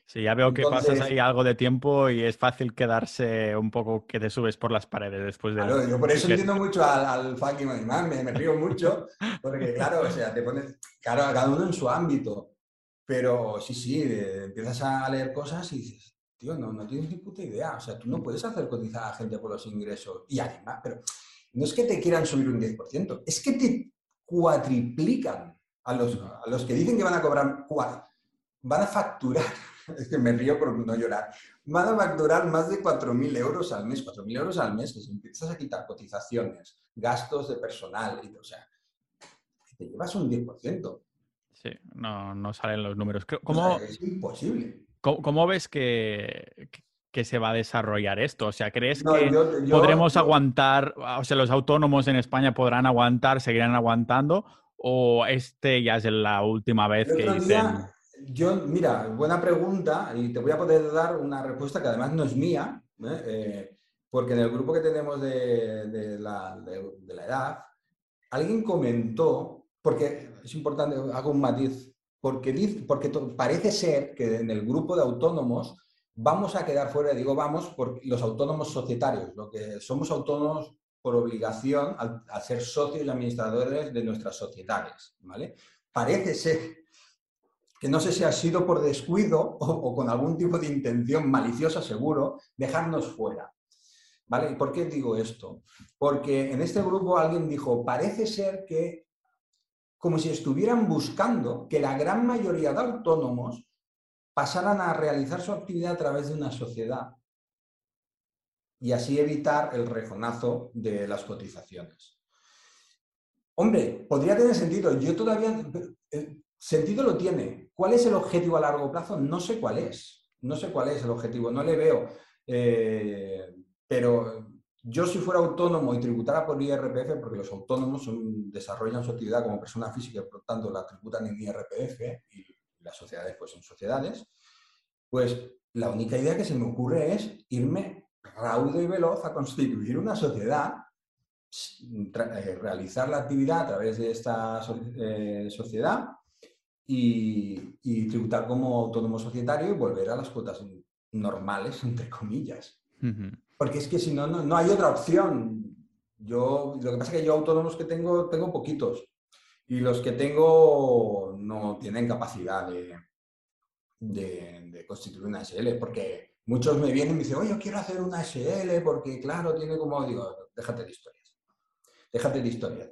Sí, ya veo que pasas ahí algo de tiempo y es fácil quedarse un poco que te subes por las paredes después de... Claro, yo por eso entiendo mucho al, al fucking man, me, me, río mucho, porque claro, o sea, te pones, claro, cada uno en su ámbito. Pero sí, sí, empiezas a leer cosas y dices, tío, no, no tienes ni puta idea. O sea, tú no puedes hacer cotizar a la gente por los ingresos. Y además, pero no es que te quieran subir un 10%, es que te cuatriplican a los, a los que dicen que van a cobrar, van a facturar, [laughs] es que me río por no llorar, van a facturar más de 4.000 euros al mes, 4.000 euros al mes, que si empiezas a quitar cotizaciones, gastos de personal, y, o sea, te llevas un 10%. Sí, no, no salen los números. ¿Cómo, es imposible. ¿cómo, ves que, que, se va a desarrollar esto? O sea, ¿crees que podremos aguantar, o sea, los autónomos en España podrán aguantar, seguirán aguantando? ¿O este ya es la última vez que dicen...? yo, mira, buena pregunta y te voy a poder dar una respuesta que además no es mía, ¿eh? Eh, porque en el grupo que tenemos de, de, la, de la edad, alguien comentó porque es importante, hago un matiz, porque, parece ser que en el grupo de autónomos vamos a quedar fuera, digo vamos, por los autónomos societarios, lo que somos autónomos por obligación al, ser socios y administradores de nuestras sociedades, ¿vale? Parece ser que no sé si ha sido por descuido o, con algún tipo de intención maliciosa, seguro, dejarnos fuera. ¿Vale? ¿Y por qué digo esto? Porque en este grupo alguien dijo, parece ser que como si estuvieran buscando que la gran mayoría de autónomos pasaran a realizar su actividad a través de una sociedad y así evitar el rejonazo de las cotizaciones. Hombre, podría tener sentido. Yo todavía... Eh, sentido lo tiene. ¿Cuál es el objetivo a largo plazo? No sé cuál es. no sé cuál es el objetivo, no le veo. Eh, pero yo si fuera autónomo y tributara por IRPF, porque los autónomos desarrollan su actividad como persona física y por tanto la tributan en IRPF y las sociedades pues son sociedades, pues la única idea que se me ocurre es irme raudo y veloz a constituir una sociedad, eh, realizar la actividad a través de esta eh, sociedad y, tributar como autónomo societario y volver a las cuotas normales, entre comillas. Porque es que si no, no, hay otra opción. Yo, lo que pasa es que yo autónomos que tengo, tengo poquitos. Y los que tengo no tienen capacidad de, de, constituir una SL, porque muchos me vienen y me dicen, oye, yo quiero hacer una SL porque, claro, tiene como, digo, déjate de historias. Déjate de historias.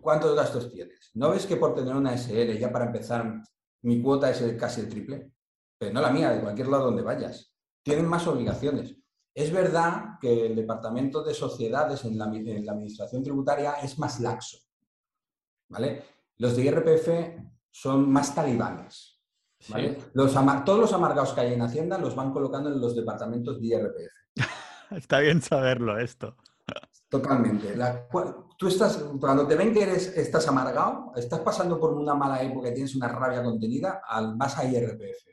¿Cuántos gastos tienes? ¿No ves que por tener una SL, ya para empezar, mi cuota es casi el triple? Pero no la mía, de cualquier lado donde vayas. Tienen más obligaciones. Es verdad que el departamento de sociedades en la, administración tributaria es más laxo. ¿vale? Los de IRPF son más talibanes. Los todos los amargados que hay en Hacienda los van colocando en los departamentos de IRPF. [laughs] Está bien saberlo esto. Totalmente. tú estás, cuando te ven que eres, estás amargado, estás pasando por una mala época y tienes una rabia contenida, al, vas a IRPF.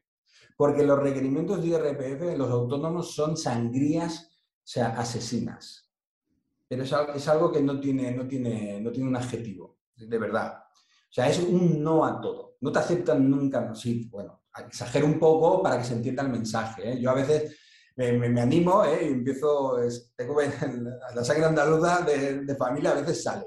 Porque los requerimientos de IRPF, los autónomos, son sangrías, o sea, asesinas. Pero es, algo que no tiene, no, tiene, no tiene un adjetivo, de verdad. O sea, es un no a todo. No te aceptan nunca. Sí, bueno, exagero un poco para que se entienda el mensaje. ¿eh? Yo a veces me, animo ¿eh? y empiezo, tengo [laughs] la sangre andaluza de, de, familia, a veces sale.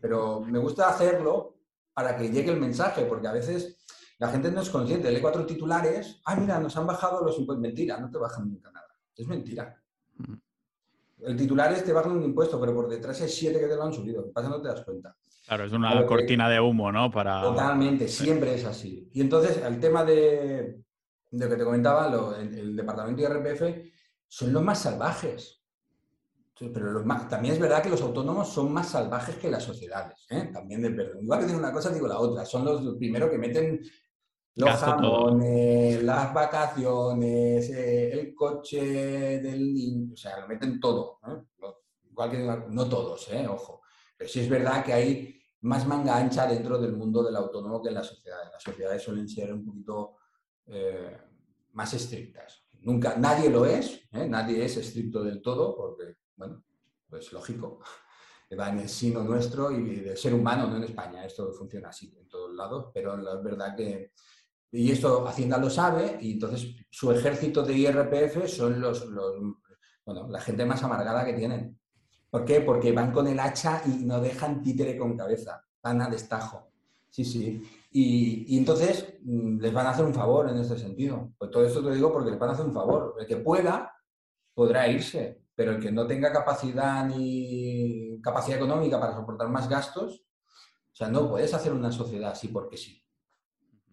pero me gusta hacerlo para que llegue el mensaje, porque a veces la gente no es consciente. Lee cuatro titulares, ah, mira, nos han bajado los impuestos. Mentira, no te bajan nunca nada. Es mentira. El titular es te bajan un impuesto, pero por detrás hay siete que te lo han subido. Pasa, no te das cuenta. Claro, es una cortina de humo, ¿no? Para... Totalmente, siempre es así. Y entonces, el tema de, de que te comentaba, el, departamento de IRPF son los más salvajes. Pero los también es verdad que los autónomos son más salvajes que las sociedades. ¿eh? También de verdad. Igual que digo una cosa, digo la otra. Son los, primeros que meten los jamones, las vacaciones, eh, el coche del niño. O sea, lo meten todo. Igual que no todos, ¿eh? ojo. Pero sí es verdad que hay más manga ancha dentro del mundo del autónomo que en las sociedades. Las sociedades suelen ser un poquito eh, más estrictas. Nunca, nadie lo es, ¿eh? nadie es estricto del todo, porque, bueno, pues lógico, [laughs] va en el sino nuestro y del ser humano, no en España. Esto funciona así en todos lados, pero es verdad que. Y esto Hacienda lo sabe, y entonces su ejército de IRPF son los, bueno, la gente más amargada que tienen. ¿Por qué? Porque van con el hacha y no dejan títere con cabeza, van a destajo. Sí, sí. Y, entonces mm, les van a hacer un favor en ese sentido. Pues todo esto te lo digo porque les van a hacer un favor. El que pueda podrá irse, pero el que no tenga capacidad ni capacidad económica para soportar más gastos, o sea, no puedes hacer una sociedad así porque sí.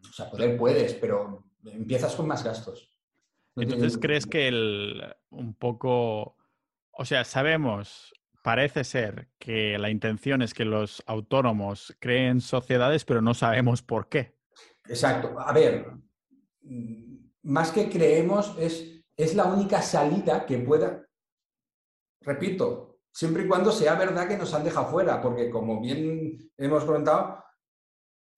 O sea, poder puedes, pero empiezas con más gastos. Entonces, ¿crees que el un poco, o sea, sabemos parece ser que la intención es que los autónomos creen sociedades, pero no sabemos por qué. Exacto. A ver, mm, más que creemos, es, es la única salida que pueda, repito, siempre y cuando sea verdad que nos han dejado fuera, porque como bien hemos comentado,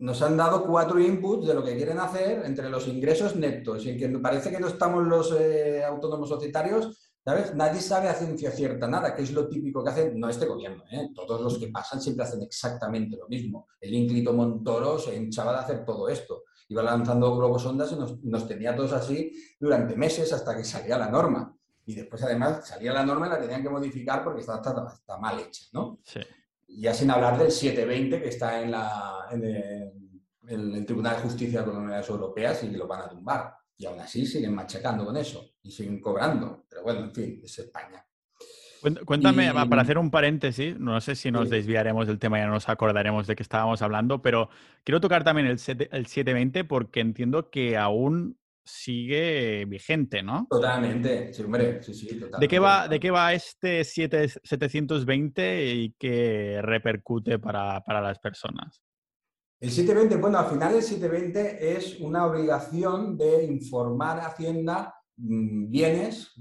nos han dado cuatro inputs de lo que quieren hacer entre los ingresos netos y que parece que no estamos los eh, autónomos societarios ¿Sabes? Nadie sabe a ciencia cierta nada, que es lo típico que hacen, no este gobierno, ¿eh? todos los que pasan siempre hacen exactamente lo mismo. El ínclito Montoro se hinchaba de hacer todo esto. Iba lanzando globos ondas y nos, tenía todos así durante meses hasta que salía la norma. Y después, además, salía la norma y la tenían que modificar porque está, está, mal hecha, ¿no? Sí. Ya sin hablar del 720 que está en, la, en, el, Tribunal de Justicia de las Comunidades Europeas y que lo van a tumbar. Y aún así siguen machacando con eso y siguen cobrando. Pero bueno, en fin, es España. Cuéntame, para hacer un paréntesis, no sé si nos desviaremos del tema, ya no nos acordaremos de qué estábamos hablando, pero quiero tocar también el, 720 porque entiendo que aún sigue vigente, ¿no? Totalmente, sí, hombre, sí, sí, totalmente. ¿De qué va, de qué va este 720 y qué repercute para, para las personas? El 720, bueno, al final el 720 es una obligación de informar a Hacienda mm, bienes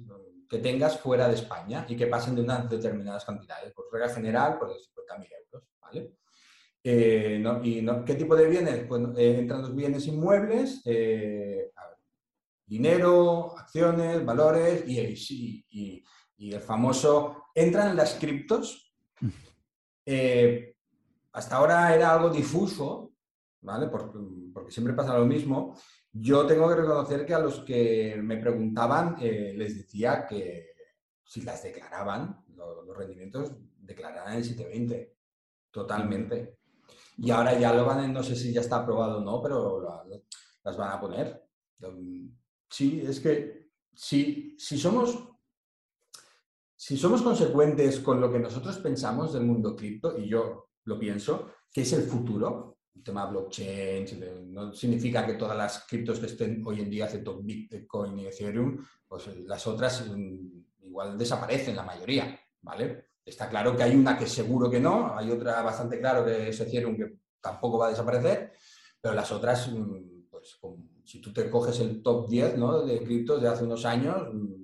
que tengas fuera de España y que pasen de unas determinadas cantidades. Por regla general, pues de 50.000 euros, ¿vale? Eh, ¿Y qué tipo de bienes? Pues eh, entran los bienes inmuebles, eh, dinero, acciones, valores y, y, y, el famoso, entran las criptos. hasta ahora era algo difuso, ¿vale? porque siempre pasa lo mismo. Yo tengo que reconocer que a los que me preguntaban les decía que si las declaraban, los, rendimientos, declararan el 720, totalmente. Y ahora ya lo van, no sé si ya está aprobado o no, pero las van a poner. Sí, es que si, si, somos, si somos consecuentes con lo que nosotros pensamos del mundo cripto, y yo lo pienso, que es el futuro, el tema blockchain, no significa que todas las criptos que estén hoy en día, excepto Bitcoin y Ethereum, pues las otras mm, igual desaparecen la mayoría, ¿vale? Está claro que hay una que seguro que no, hay otra bastante claro que es Ethereum que tampoco va a desaparecer, pero las otras, mm, pues si tú te coges el top 10 ¿no? de criptos de hace unos años... Mm,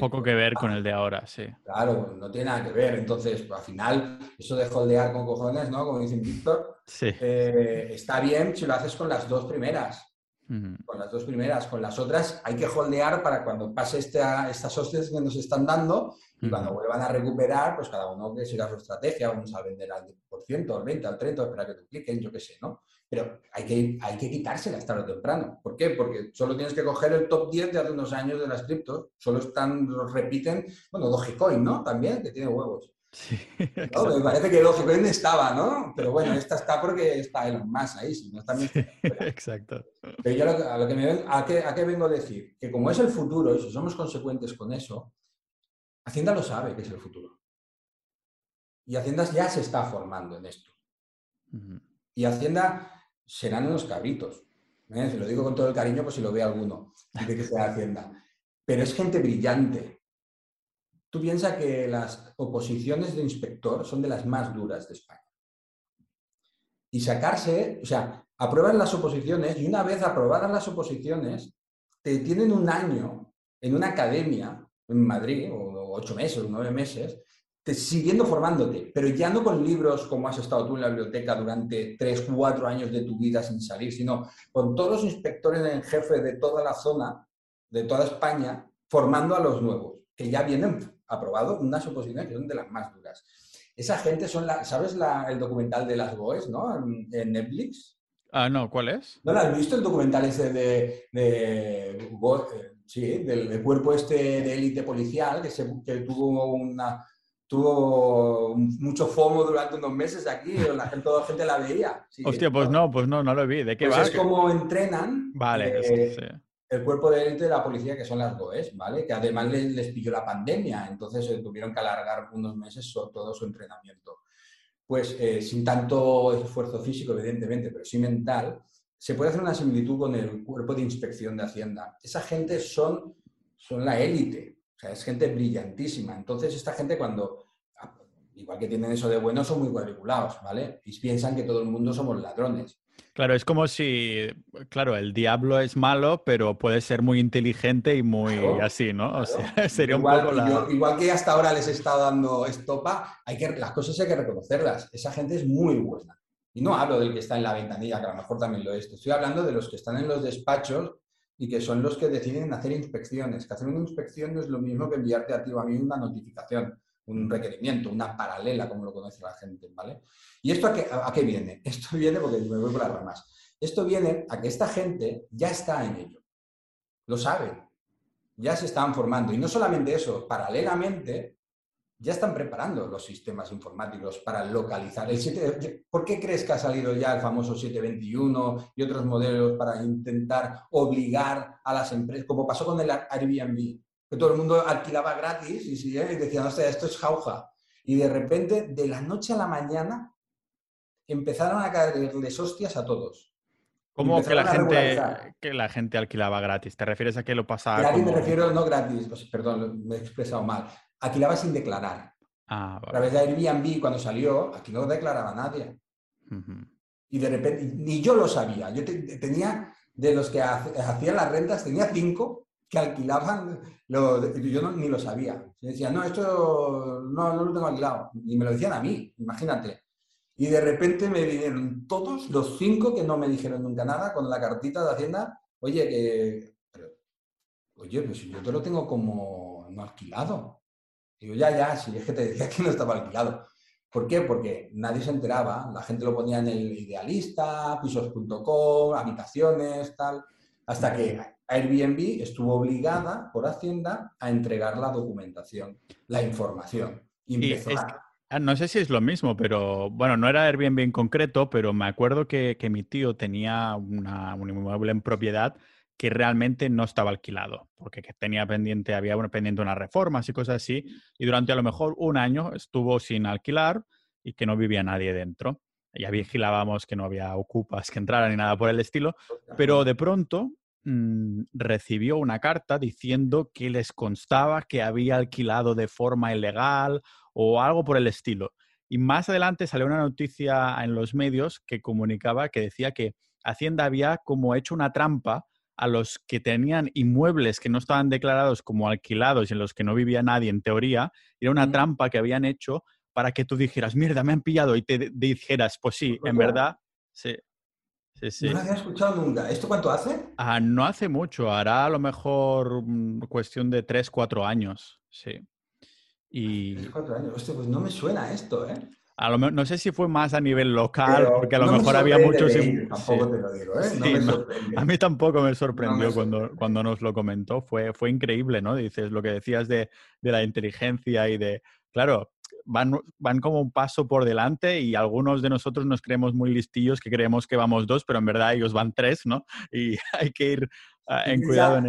Poco que ver con el de ahora, sí. Claro, no tiene nada que ver. Entonces, al final, eso de holdear con cojones, ¿no? Como dicen Víctor, sí. Eh, está bien si lo haces con las dos primeras. Con las dos primeras, con las otras hay que holdear para cuando pase estas hostias que nos están dando y cuando vuelvan a recuperar, pues cada uno que siga su estrategia, vamos a vender al 10%, al 20%, al 30%, para que dupliquen, yo qué sé, ¿no? Pero hay que, hay que quitársela tarde o temprano. ¿Por qué? Porque solo tienes que coger el top 10 de hace unos años de las criptos, solo están, los repiten, bueno, Dogecoin, ¿no? También, que tiene huevos. Sí, me parece que Dogecoin estaba, ¿no? Pero bueno, esta está porque está Elon Musk ahí, si no también. exacto. Pero yo a, lo que me, a, qué, ¿a qué vengo a decir? Que como es el futuro, y si somos consecuentes con eso, Hacienda lo sabe que es el futuro. Y Hacienda ya se está formando en esto. Y Hacienda serán unos cabritos. ¿eh? Se lo digo con todo el cariño, pues si lo ve alguno, de que sea Hacienda. Pero es gente brillante, Tú piensas que las oposiciones de inspector son de las más duras de España. Y sacarse, o sea, aprueban las oposiciones y una vez aprobadas las oposiciones, te tienen un año en una academia en Madrid, o ocho meses, o nueve meses, te, siguiendo formándote, pero ya no con libros como has estado tú en la biblioteca durante tres, cuatro años de tu vida sin salir, sino con todos los inspectores en jefe de toda la zona, de toda España, formando a los nuevos, que ya vienen aprobado unas oposiciones que son de las más duras. Esa gente son la, ¿sabes el documental de las GOES, ¿no? En, Netflix. Ah, no, ¿cuál es? ¿No lo has visto el documental ese de, de, sí, del, cuerpo este de élite policial que, se, que tuvo una tuvo mucho FOMO durante unos meses aquí, la gente, toda la gente la veía. Hostia, pues no, pues no, no lo vi. ¿De qué pues va? Es como entrenan. Vale, eh, sí el cuerpo de élite de la policía, que son las GOES, ¿vale? Que además les, pilló la pandemia, entonces eh, tuvieron que alargar unos meses todo su entrenamiento. Pues eh, sin tanto esfuerzo físico, evidentemente, pero sí mental, se puede hacer una similitud con el cuerpo de inspección de Hacienda. Esa gente son, son la élite, o sea, es gente brillantísima. Entonces, esta gente cuando, igual que tienen eso de bueno, son muy cuadriculados, ¿vale? Y piensan que todo el mundo somos ladrones. Claro, es como si, claro, el diablo es malo, pero puede ser muy inteligente y muy así, ¿no? O sea, [laughs] sería igual, un poco igual que hasta ahora les he estado dando estopa, hay que, las cosas hay que reconocerlas. Esa gente es muy buena. Y no hablo del que está en la ventanilla, que a lo mejor también lo es. Estoy hablando de los que están en los despachos y que son los que deciden hacer inspecciones. Que hacer una inspección no es lo mismo que enviarte a ti o a mí una notificación un requerimiento, una paralela, como lo conoce la gente, ¿vale? ¿Y esto a qué, a qué viene? [laughs] Esto viene, porque me voy por las ramas, esto viene a que esta gente ya está en ello, lo saben, ya se están formando. Y no solamente eso, paralelamente ya están preparando los sistemas informáticos para localizar. El 7, ¿Por qué crees que ha salido ya el famoso 721 y otros modelos para intentar obligar a las empresas, como pasó con el Airbnb? que todo el mundo alquilaba gratis y, y decían, sea, esto es jauja. Y de repente, de la noche a la mañana, empezaron a caerles hostias a todos. ¿Cómo que la, gente, que la gente alquilaba gratis? ¿Te refieres a que lo pasaba? Gratis me refiero, no gratis, pues, perdón, me he expresado mal. Alquilaba sin declarar. Ah, A través de Airbnb, cuando salió, aquí no declaraba nadie. Y de repente, ni yo lo sabía. Yo tenía, de los que hacían las rentas, tenía cinco que alquilaban, lo, yo ni lo sabía. Yo decía, no, esto no, no lo tengo alquilado. Y me lo decían a mí, imagínate. Y de repente me vinieron todos los cinco que no me dijeron nunca nada con la cartita de Hacienda. Oye, que, oye, pues yo te lo tengo como no alquilado. Digo, ya, ya, si es que te decía que no estaba alquilado. ¿Por qué? Porque nadie se enteraba, la gente lo ponía en el idealista, pisos.com, habitaciones, tal, hasta que Airbnb estuvo obligada por Hacienda a entregar la documentación, la información. Y ah, no sé si es lo mismo, pero bueno, no era Airbnb en concreto, pero me acuerdo que, mi tío tenía una, un inmueble en propiedad que realmente no estaba alquilado, porque tenía pendiente, había pendiente unas reformas y cosas así, y durante a lo mejor un año estuvo sin alquilar y que no vivía nadie dentro. Ya vigilábamos que no había ocupas que entraran ni nada por el estilo, pero de pronto mm, recibió una carta diciendo que les constaba que había alquilado de forma ilegal o algo por el estilo. Y más adelante salió una noticia en los medios que comunicaba que decía que Hacienda había como hecho una trampa a los que tenían inmuebles que no estaban declarados como alquilados y en los que no vivía nadie en teoría, era una trampa que habían hecho para que tú dijeras, mierda, me han pillado y te dijeras, pues sí, en verdad, sí. Sí, sí. No lo había escuchado nunca. ¿Esto cuánto hace? Ah, no hace mucho, hará a lo mejor mm, cuestión de 3, 4 años, sí. Y... 3, 4 años. Hostia, pues no me suena esto, ¿eh? No sé si fue más a nivel local, porque a lo mejor había muchos... tampoco te lo digo, ¿eh? a mí tampoco me sorprendió cuando, cuando nos lo comentó. Fue, fue increíble, ¿no? Dices, lo que decías de, de la inteligencia y de... Claro, van, van como un paso por delante y algunos de nosotros nos creemos muy listillos que creemos que vamos dos, pero en verdad ellos van tres, ¿no? Y [laughs] hay que ir ah, en cuidado en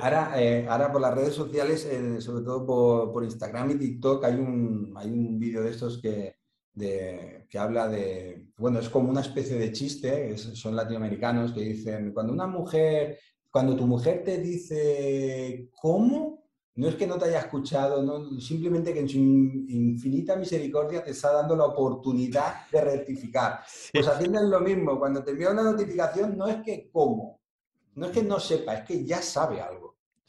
Ahora, eh, ahora por las redes sociales, eh, sobre todo por, por, Instagram y TikTok, hay un, hay un vídeo de estos que, de, que habla de, bueno, es como una especie de chiste, son latinoamericanos que dicen, cuando una mujer, cuando tu mujer te dice, ¿cómo? No es que no te haya escuchado, no, simplemente que en su infinita misericordia te está dando la oportunidad de rectificar. Pues haciendo lo mismo, cuando te envía una notificación, no es que cómo, no es que no sepa, es que ya sabe algo.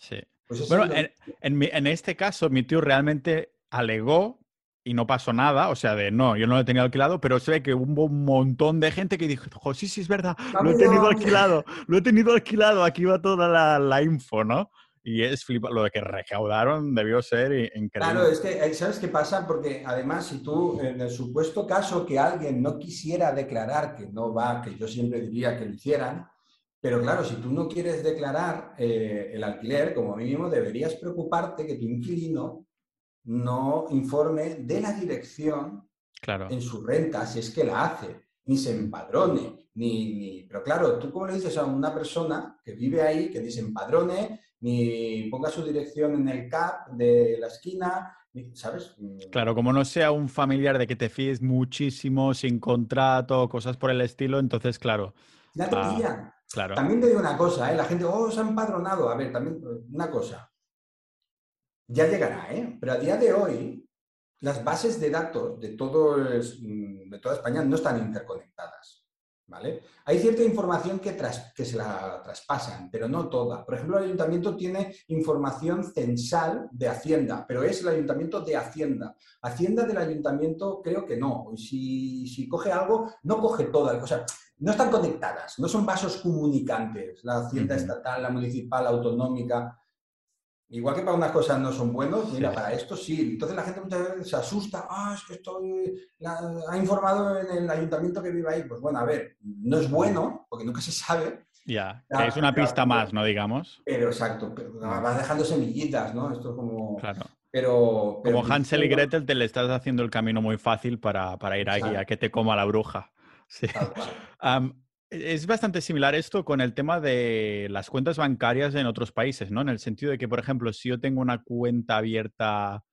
Sí. Pues bueno, en, este caso, mi tío realmente alegó y no pasó nada, o sea, de no, yo no lo he tenido alquilado, pero se ve que hubo un montón de gente que dijo, sí, sí, es verdad, lo he tenido alquilado, lo he tenido alquilado, aquí va toda la, la info, ¿no? Y es flipa, lo de que recaudaron debió ser increíble. Claro, es que, eh, ¿sabes qué pasa? Porque además, si tú, en el supuesto caso que alguien no quisiera declarar que no va, que yo siempre diría que lo hicieran, pero claro, si tú no quieres declarar eh, el alquiler, como mínimo deberías preocuparte que tu inquilino no informe de la dirección claro. en su renta, si es que la hace, ni se empadrone, ni, ni... Pero claro, tú cómo le dices a una persona que vive ahí, que ni se empadrone, ni ponga su dirección en el CAP de la esquina, ¿sabes? Claro, como no sea un familiar de que te fíes muchísimo, sin contrato, cosas por el estilo, entonces, claro. Ah, Claro. También te digo una cosa, ¿eh? la gente, oh, se ha empadronado. A ver, también una cosa. Ya llegará, ¿eh? Pero a día de hoy, las bases de datos de, todo de toda España no están interconectadas. ¿Vale? Hay cierta información que, que se la traspasan, pero no toda. Por ejemplo, el ayuntamiento tiene información censal de Hacienda, pero es el ayuntamiento de Hacienda. Hacienda del ayuntamiento creo que no. Si, si coge algo, no coge toda. O sea, no están conectadas, no son vasos comunicantes, la hacienda estatal, la municipal, la autonómica. Igual que para unas cosas no son buenos, mira, para esto sí. Entonces la gente muchas veces se asusta, ah, es que estoy, ha informado en el ayuntamiento que vive ahí. Pues bueno, a ver, no es bueno, porque nunca se sabe. Ya, es una pista más, ¿no? Digamos. Pero exacto, pero vas dejando semillitas, ¿no? Esto es como... Claro. Pero, como Hansel y Gretel te le estás haciendo el camino muy fácil para, para ir aquí a que te coma la bruja. Sí. [laughs] es bastante similar esto con el tema de las cuentas bancarias en otros países, ¿no? En el sentido de que, por ejemplo, si yo tengo una cuenta abierta,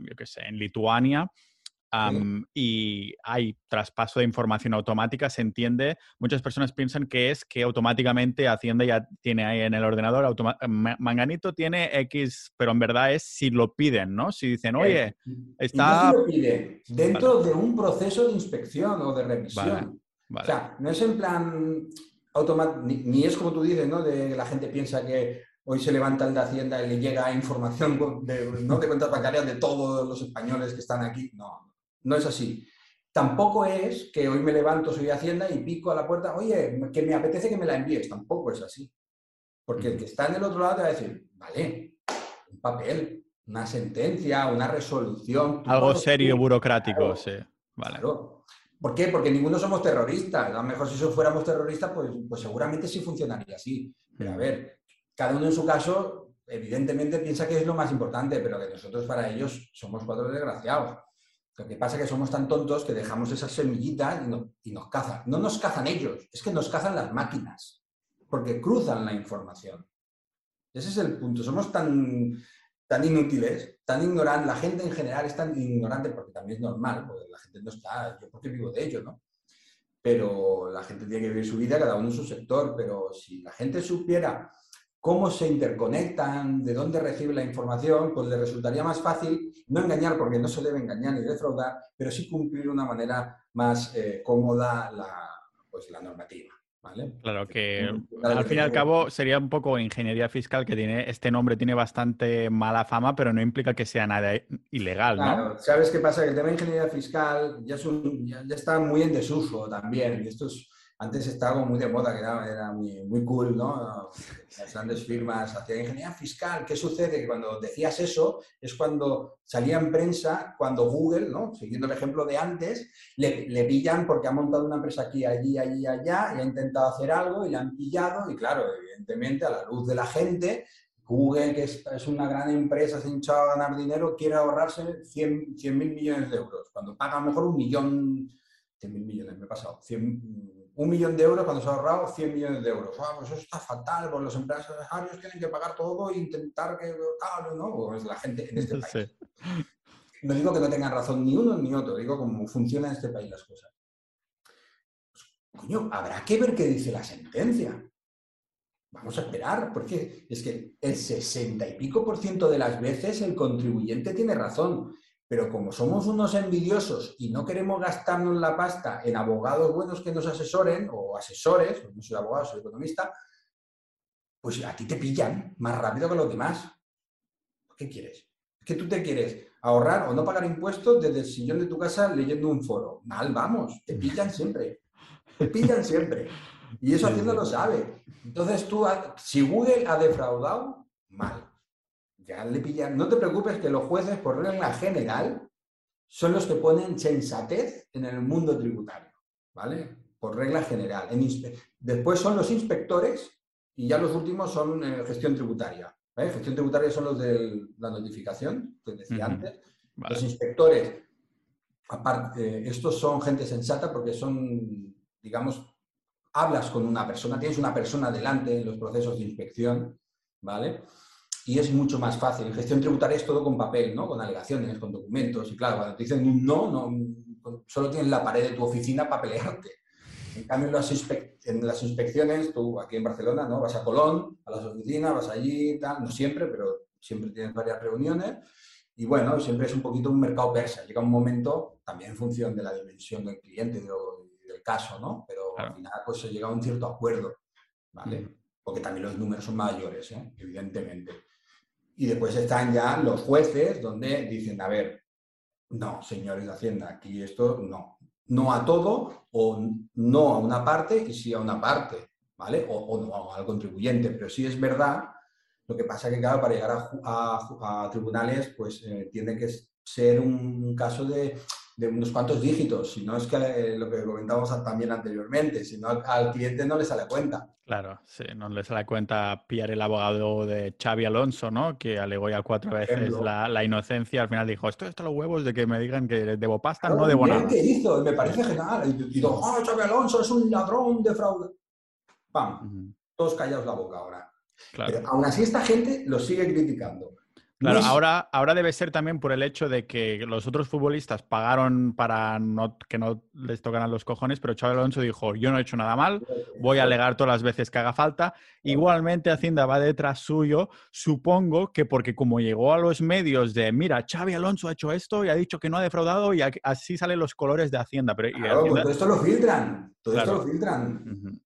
yo qué sé, en Lituania, y hay traspaso de información automática, se entiende, muchas personas piensan que es que automáticamente Hacienda ya tiene ahí en el ordenador, Manganito tiene X, pero en verdad es si lo piden, ¿no? Si dicen, oye, eh, está... lo pide, dentro de un proceso de inspección o de revisión. O sea, no es en plan automático, ni, es como tú dices, ¿no? De la gente piensa que hoy se levanta el de Hacienda y le llega información de, ¿no? de cuentas bancarias de todos los españoles que están aquí. No, no es así. Tampoco es que hoy me levanto, soy de Hacienda y pico a la puerta, oye, que me apetece que me la envíes. Tampoco es así. Porque el que está en el otro lado te va a decir, vale, un papel, una sentencia, una resolución. Algo serio, burocrático, sí. Vale. ¿Por qué? Porque ninguno somos terroristas. A lo mejor si fuéramos terroristas, pues, pues seguramente sí funcionaría así. Pero a ver, cada uno en su caso, evidentemente piensa que es lo más importante, pero que nosotros para ellos somos cuatro desgraciados. Lo que pasa es que somos tan tontos que dejamos esas semillitas y, nos cazan. No nos cazan ellos, es que nos cazan las máquinas, porque cruzan la información. Ese es el punto. Somos tan, tan inútiles, tan ignorantes, la gente en general es tan ignorante, porque también es normal, porque la gente no está, yo porque vivo de ello, ¿no? Pero la gente tiene que vivir su vida, cada uno en su sector, pero si la gente supiera cómo se interconectan, de dónde recibe la información, pues le resultaría más fácil no engañar, porque no se debe engañar ni defraudar, pero sí cumplir de una manera más eh, cómoda la, pues, la normativa. Claro que al fin y al cabo sería un poco ingeniería fiscal que tiene, este nombre tiene bastante mala fama, pero no implica que sea nada ilegal, claro, ¿Sabes qué pasa? Que el tema de ingeniería fiscal ya, ya, está muy en desuso también. Y esto es, antes estaba muy de moda, que era, muy, muy, cool, ¿no? Las grandes firmas hacían ingeniería fiscal. ¿Qué sucede? Que cuando decías eso es cuando salía en prensa, cuando Google, ¿no? Siguiendo el ejemplo de antes, le, pillan porque ha montado una empresa aquí, allí, allí, allá, y ha intentado hacer algo y le han pillado. Y claro, evidentemente, a la luz de la gente, Google, que es, una gran empresa, se ha hinchado a ganar dinero, quiere ahorrarse 100 mil millones de euros, cuando paga mejor un millón, 100 mil millones, me he pasado, 100, un millón de euros cuando se ha ahorrado 100 millones de euros. Ah, pues eso está fatal, porque los empresarios tienen que pagar todo e intentar que tal, ¿no? Pues la gente en este [laughs] país. No digo que no tengan razón ni uno ni otro, digo cómo funciona en este país las cosas. Pues, coño, habrá que ver qué dice la sentencia. Vamos a esperar, porque es que el 60 y pico por ciento de las veces el contribuyente tiene razón. Pero como somos unos envidiosos y no queremos gastarnos la pasta en abogados buenos que nos asesoren, o asesores, no soy abogado, soy economista, pues a ti te pillan más rápido que los demás. ¿Qué quieres? ¿Es que tú te quieres ahorrar o no pagar impuestos desde el sillón de tu casa leyendo un foro? Mal, vamos, te pillan siempre. Te pillan siempre. Y eso Hacienda lo sabe. Entonces tú, si Google ha defraudado, mal ya le pillan. No te preocupes que los jueces, por regla general, son los que ponen sensatez en el mundo tributario, ¿vale? Por regla general. Después son los inspectores y ya los últimos son eh, gestión tributaria. Gestión tributaria son los de la notificación, que decía antes. Los inspectores, aparte, estos son gente sensata porque son, digamos, hablas con una persona, tienes una persona delante en los procesos de inspección, ¿vale? Y es mucho más fácil. En gestión tributaria es todo con papel, ¿no? Con alegaciones, con documentos. Y claro, cuando te dicen un no, no solo tienes la pared de tu oficina para pelearte. En cambio, en las, en las, inspecciones, tú aquí en Barcelona, ¿no? Vas a Colón, a las oficinas, vas allí, tal, no siempre, pero siempre tienes varias reuniones. Y bueno, siempre es un poquito un mercado persa. Llega un momento, también en función de la dimensión del cliente y del caso, ¿no? Pero al final, pues se llega a un cierto acuerdo, ¿vale? Mm. Porque también los números son mayores, ¿eh? evidentemente. Y después están ya los jueces donde dicen, a ver, no, señores de Hacienda, aquí esto no. No a todo o no a una parte y sí a una parte, ¿vale? O, no al contribuyente. Pero sí es verdad, lo que pasa que, claro, para llegar a, tribunales, pues eh, tiene que ser un caso de de unos cuantos dígitos, si no es que eh, lo que comentábamos también anteriormente, si no al, cliente no le sale cuenta. Claro, sí, no le sale cuenta pillar el abogado de Xavi Alonso, ¿no? Que alegó ya cuatro veces la, inocencia, al final dijo, esto está los huevos de que me digan que debo pasta, no debo nada. ¿Qué hizo? Me parece genial. Y digo, oh, Xavi Alonso es un ladrón de fraude. ¡Pam! Todos callados la boca ahora. Pero aún así esta gente lo sigue criticando. Claro, ahora, ahora debe ser también por el hecho de que los otros futbolistas pagaron para no, que no les tocaran los cojones, pero Chávez Alonso dijo, yo no he hecho nada mal, voy a alegar todas las veces que haga falta. Igualmente Hacienda va detrás suyo, supongo que porque como llegó a los medios de, mira, Xavi Alonso ha hecho esto y ha dicho que no ha defraudado y así salen los colores de Hacienda. Pero, claro, pues todo esto lo filtran, todo esto lo filtran.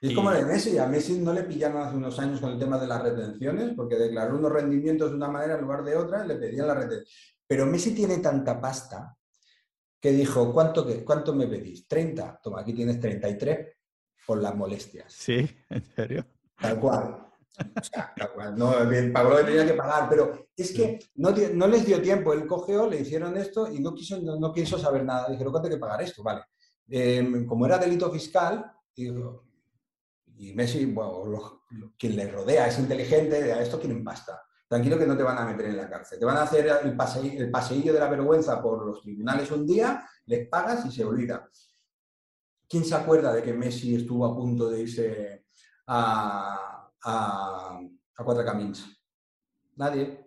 Es como de Messi. A Messi no le pillaron hace unos años con el tema de las retenciones, porque declaró unos rendimientos de una manera en lugar de otra y le pedían la retención. Pero Messi tiene tanta pasta que dijo, ¿cuánto, cuánto me pedís? ¿30? Toma, aquí tienes 33 por las molestias. Sí, ¿en serio? Tal cual. O sea, tal cual. No, pagó lo que tenía que pagar, pero es que no, no, les dio tiempo. Él cogeó, le hicieron esto y no quiso, no, quiso saber nada. Dijeron, ¿cuánto hay que pagar esto? Vale. Em, como era delito fiscal, y Messi, bueno, quien le rodea es inteligente, a esto quieren pasta. Tranquilo que no te van a meter en la cárcel. Te van a hacer el, paseillo de la vergüenza por los tribunales un día, les pagas y se olvida. ¿Quién se acuerda de que Messi estuvo a punto de irse a, a, Cuatro Caminos? Nadie.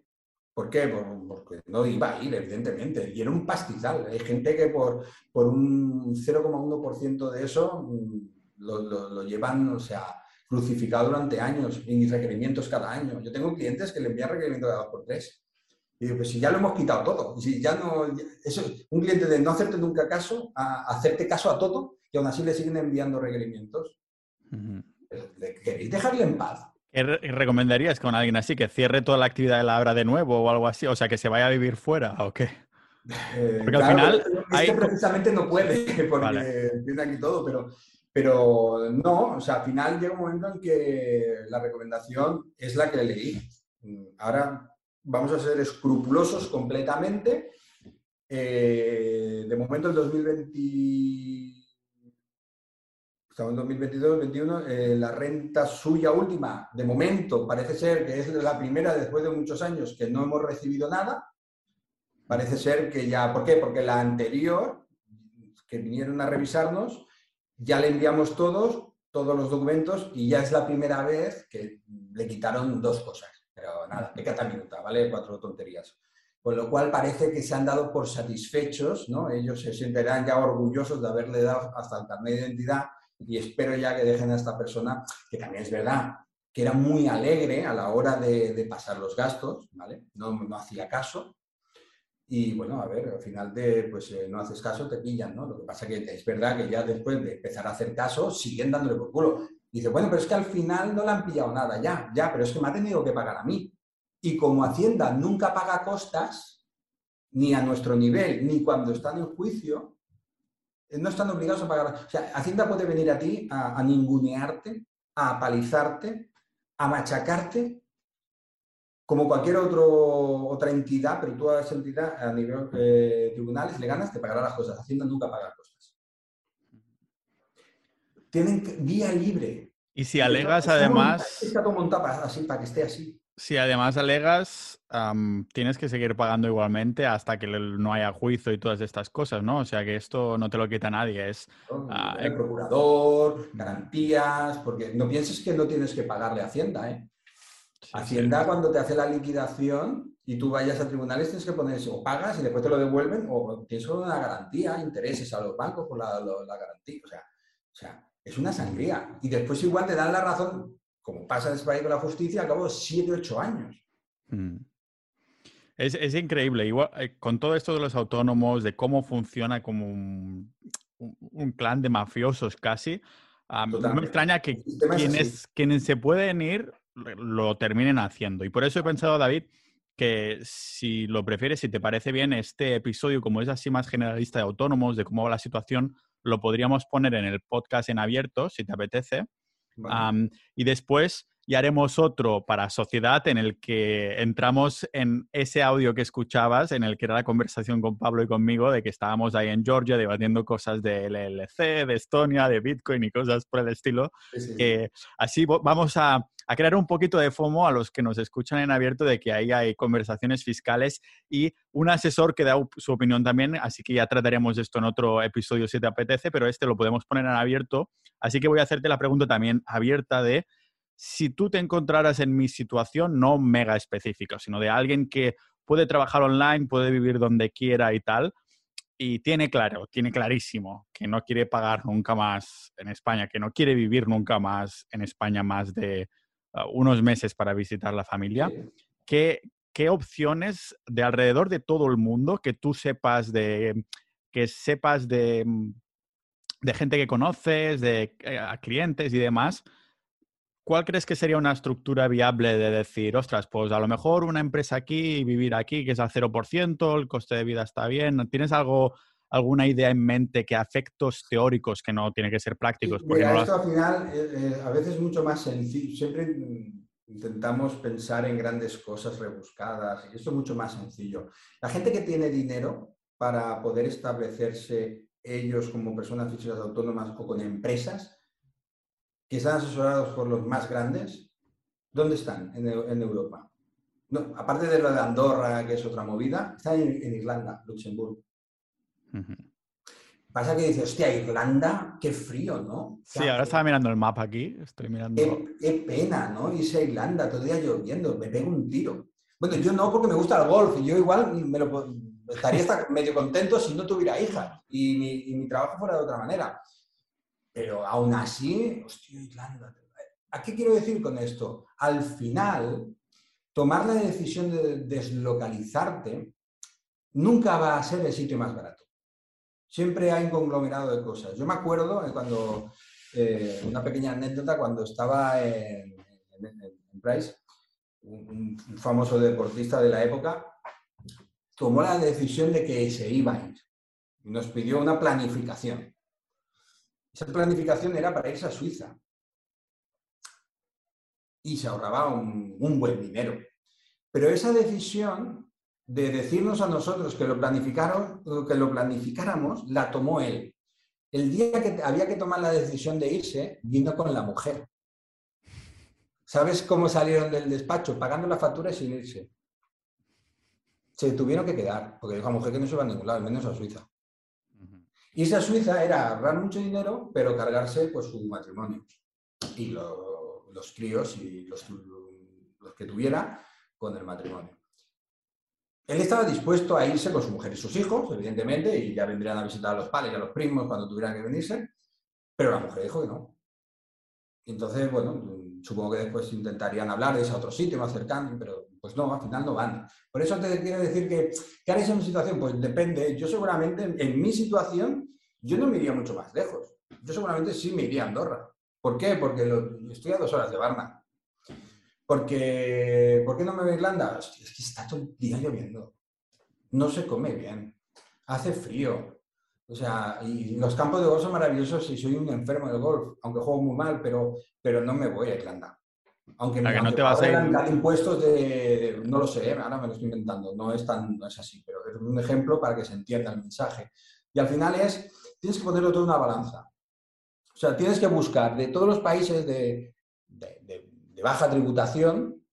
¿Por qué? porque no iba a ir, evidentemente. Y era un pastizal. Hay gente que por, por un 0,1% de eso lo, llevan, o sea, crucificado durante años y requerimientos cada año. Yo tengo clientes que le envían requerimientos cada dos por tres. Y digo, pues si ya lo hemos quitado todo, si ya no, eso, un cliente de no hacerte nunca caso, a hacerte caso a todo, y aún así le siguen enviando requerimientos. ¿Queréis dejarle en paz? ¿Qué recomendarías con alguien así que cierre toda la actividad de la obra de nuevo o algo así? O sea, que se vaya a vivir fuera o qué? Eh, porque al final. Este precisamente no puede, [laughs] porque tiene aquí todo, pero pero no, o sea, al final llega un momento en que la recomendación es la que leí. Ahora vamos a ser escrupulosos completamente. Eh, de momento, el 2020, estamos en 2022, 2021, eh, la renta suya última, de momento, parece ser que es la primera después de muchos años que no hemos recibido nada. Parece ser que ya, ¿por qué? Porque la anterior, que vinieron a revisarnos, ya le enviamos todos, todos los documentos y ya es la primera vez que le quitaron dos cosas. Pero nada, cada minuta, ¿vale? Cuatro tonterías. Con lo cual parece que se han dado por satisfechos, ¿no? Ellos se sentirán ya orgullosos de haberle dado hasta el carnet de identidad y espero ya que dejen a esta persona, que también es verdad, que era muy alegre a la hora de, pasar los gastos, ¿vale? No, no hacía caso, y bueno, a ver, al final de, pues eh, no haces caso, te pillan, ¿no? Lo que pasa es que es verdad que ya después de empezar a hacer caso, siguen dándole por culo. Dice, bueno, pero es que al final no le han pillado nada, ya, ya, pero es que me ha tenido que pagar a mí. Y como Hacienda nunca paga costas, ni a nuestro nivel, ni cuando están en juicio, eh, no están obligados a pagar. O sea, Hacienda puede venir a ti a, a ningunearte, a apalizarte, a machacarte como cualquier otro, otra entidad, pero tú a esa entidad a nivel eh, tribunales le ganas, te pagará las cosas. Hacienda nunca paga cosas. Tienen vía libre. Y si alegas además... Está así, para que esté así. Si además alegas, tienes que seguir pagando igualmente hasta que no haya juicio y todas estas cosas, ¿no? O sea que esto no te lo quita nadie. Es, ah, el procurador, garantías, porque no pienses que no tienes que pagarle a Hacienda, ¿eh? Hacienda cuando te hace la liquidación y tú vayas a tribunales tienes que poner eso, o pagas y después te lo devuelven o tienes una garantía, intereses a los bancos por la, garantía. O sea, o sea, es una sangría. Y después igual te dan la razón, como pasa en este país con la justicia, a cabo de 7, 8 años. Mm. Es, increíble. Igual, eh, con todo esto de los autónomos, de cómo funciona como un, clan de mafiosos casi, no me extraña que quienes, quienes se pueden ir lo terminen haciendo. Y por eso he pensado, David, que si lo prefieres, si te parece bien, este episodio, como es así más generalista de autónomos, de cómo va la situación, lo podríamos poner en el podcast en abierto, si te apetece. y después y haremos otro para sociedad en el que entramos en ese audio que escuchabas, en el que era la conversación con Pablo y conmigo, de que estábamos ahí en Georgia debatiendo cosas de LLC, de Estonia, de Bitcoin y cosas por el estilo. así vamos a, crear un poquito de FOMO a los que nos escuchan en abierto de que ahí hay conversaciones fiscales y un asesor que da su opinión también, así que ya trataremos esto en otro episodio si te apetece, pero este lo podemos poner en abierto. Así que voy a hacerte la pregunta también abierta de si tú te encontraras en mi situación, no mega específica, sino de alguien que puede trabajar online, puede vivir donde quiera y tal, y tiene claro, tiene clarísimo que no quiere pagar nunca más en España, que no quiere vivir nunca más en España más de unos meses para visitar la familia, ¿qué, ¿qué opciones de alrededor de todo el mundo que tú sepas de, que sepas de, de gente que conoces, de eh, clientes y demás, ¿cuál crees que sería una estructura viable de decir, ostras, pues a lo mejor una empresa aquí y vivir aquí, que es al 0%, el coste de vida está bien? ¿Tienes algo, alguna idea en mente que afectos teóricos que no tiene que ser prácticos? Mira, esto al final eh, eh, a veces es mucho más sencillo. Siempre intentamos pensar en grandes cosas rebuscadas y esto es mucho más sencillo. La gente que tiene dinero para poder establecerse ellos como personas físicas autónomas o con empresas, que están asesorados por los más grandes, ¿dónde están en, Europa? No, aparte de lo de Andorra, que es otra movida, están en, Irlanda, Luxemburgo. Pasa que dices, hostia, Irlanda, qué frío, ¿no? Sí, ahora estaba mirando el mapa aquí, estoy mirando. Qué, pena, ¿no? Irse a Irlanda, todo el día lloviendo, me pego un tiro. Bueno, yo no, porque me gusta el golf, y yo igual me lo, estaría medio contento si no tuviera hija y mi, y mi trabajo fuera de otra manera. Pero aún así, hostia, Irlanda. ¿A qué quiero decir con esto? Al final, tomar la decisión de deslocalizarte nunca va a ser el sitio más barato. Siempre hay un conglomerado de cosas. Yo me acuerdo cuando, eh, una pequeña anécdota, cuando estaba en, Price, un, famoso deportista de la época, tomó la decisión de que se iba a ir. Nos pidió una planificación. Esa planificación era para irse a Suiza. Y se ahorraba un, buen dinero. Pero esa decisión de decirnos a nosotros que lo, planificaron, que lo planificáramos, la tomó él. El día que había que tomar la decisión de irse, vino con la mujer. ¿Sabes cómo salieron del despacho? Pagando la factura y sin irse. Se tuvieron que quedar, porque dijo a mujer que no se va a ningún lado, menos a Suiza. Y esa Suiza era ahorrar mucho dinero, pero cargarse pues, su matrimonio y los críos y los, que tuviera con el matrimonio. Él estaba dispuesto a irse con su mujer y sus hijos, evidentemente, y ya vendrían a visitar a los padres y a los primos cuando tuvieran que venirse, pero la mujer dijo que no. Entonces, bueno, supongo que después intentarían hablar de ese otro sitio más cercano, pero pues no, al final no van. Por eso te quiero decir que, ¿qué haréis en mi situación? Pues depende. Yo seguramente, en, mi situación, yo no me iría mucho más lejos. Yo seguramente sí me iría a Andorra. ¿Por qué? Porque estoy a dos horas de Varna. Porque, ¿Por qué no me voy a Irlanda? es que está todo el día lloviendo. No se come bien. Hace frío. O sea, y los campos de golf son maravillosos y soy un enfermo del golf, aunque juego muy mal, pero, pero no me voy a Irlanda. Aunque, me, no te vas a ir... impuestos de, no lo sé, ahora me lo estoy inventando, no es, tan, no es así, pero es un ejemplo para que se entienda el mensaje. Y al final es, tienes que ponerlo todo en una balanza. O sea, tienes que buscar de todos los países de, de, de baja tributación,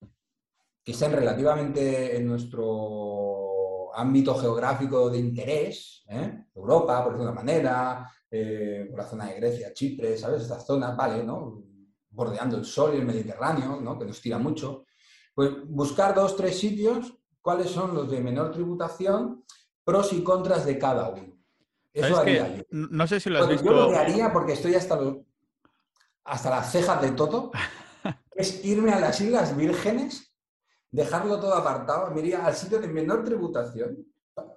que estén relativamente en nuestro ámbito geográfico de interés, ¿eh? Europa, por decirlo de una manera, eh, por la zona de Grecia, Chipre, ¿sabes? Estas zonas, vale, ¿no? Bordeando el sol y el Mediterráneo, ¿no? Que nos tira mucho. Pues buscar dos, tres sitios, cuáles son los de menor tributación, pros y contras de cada uno. Eso haría yo. No sé si lo has visto. Yo lo que haría, porque estoy hasta, hasta las cejas de todo, [laughs] es irme a las Islas Vírgenes dejarlo todo apartado, me iría al sitio de menor tributación,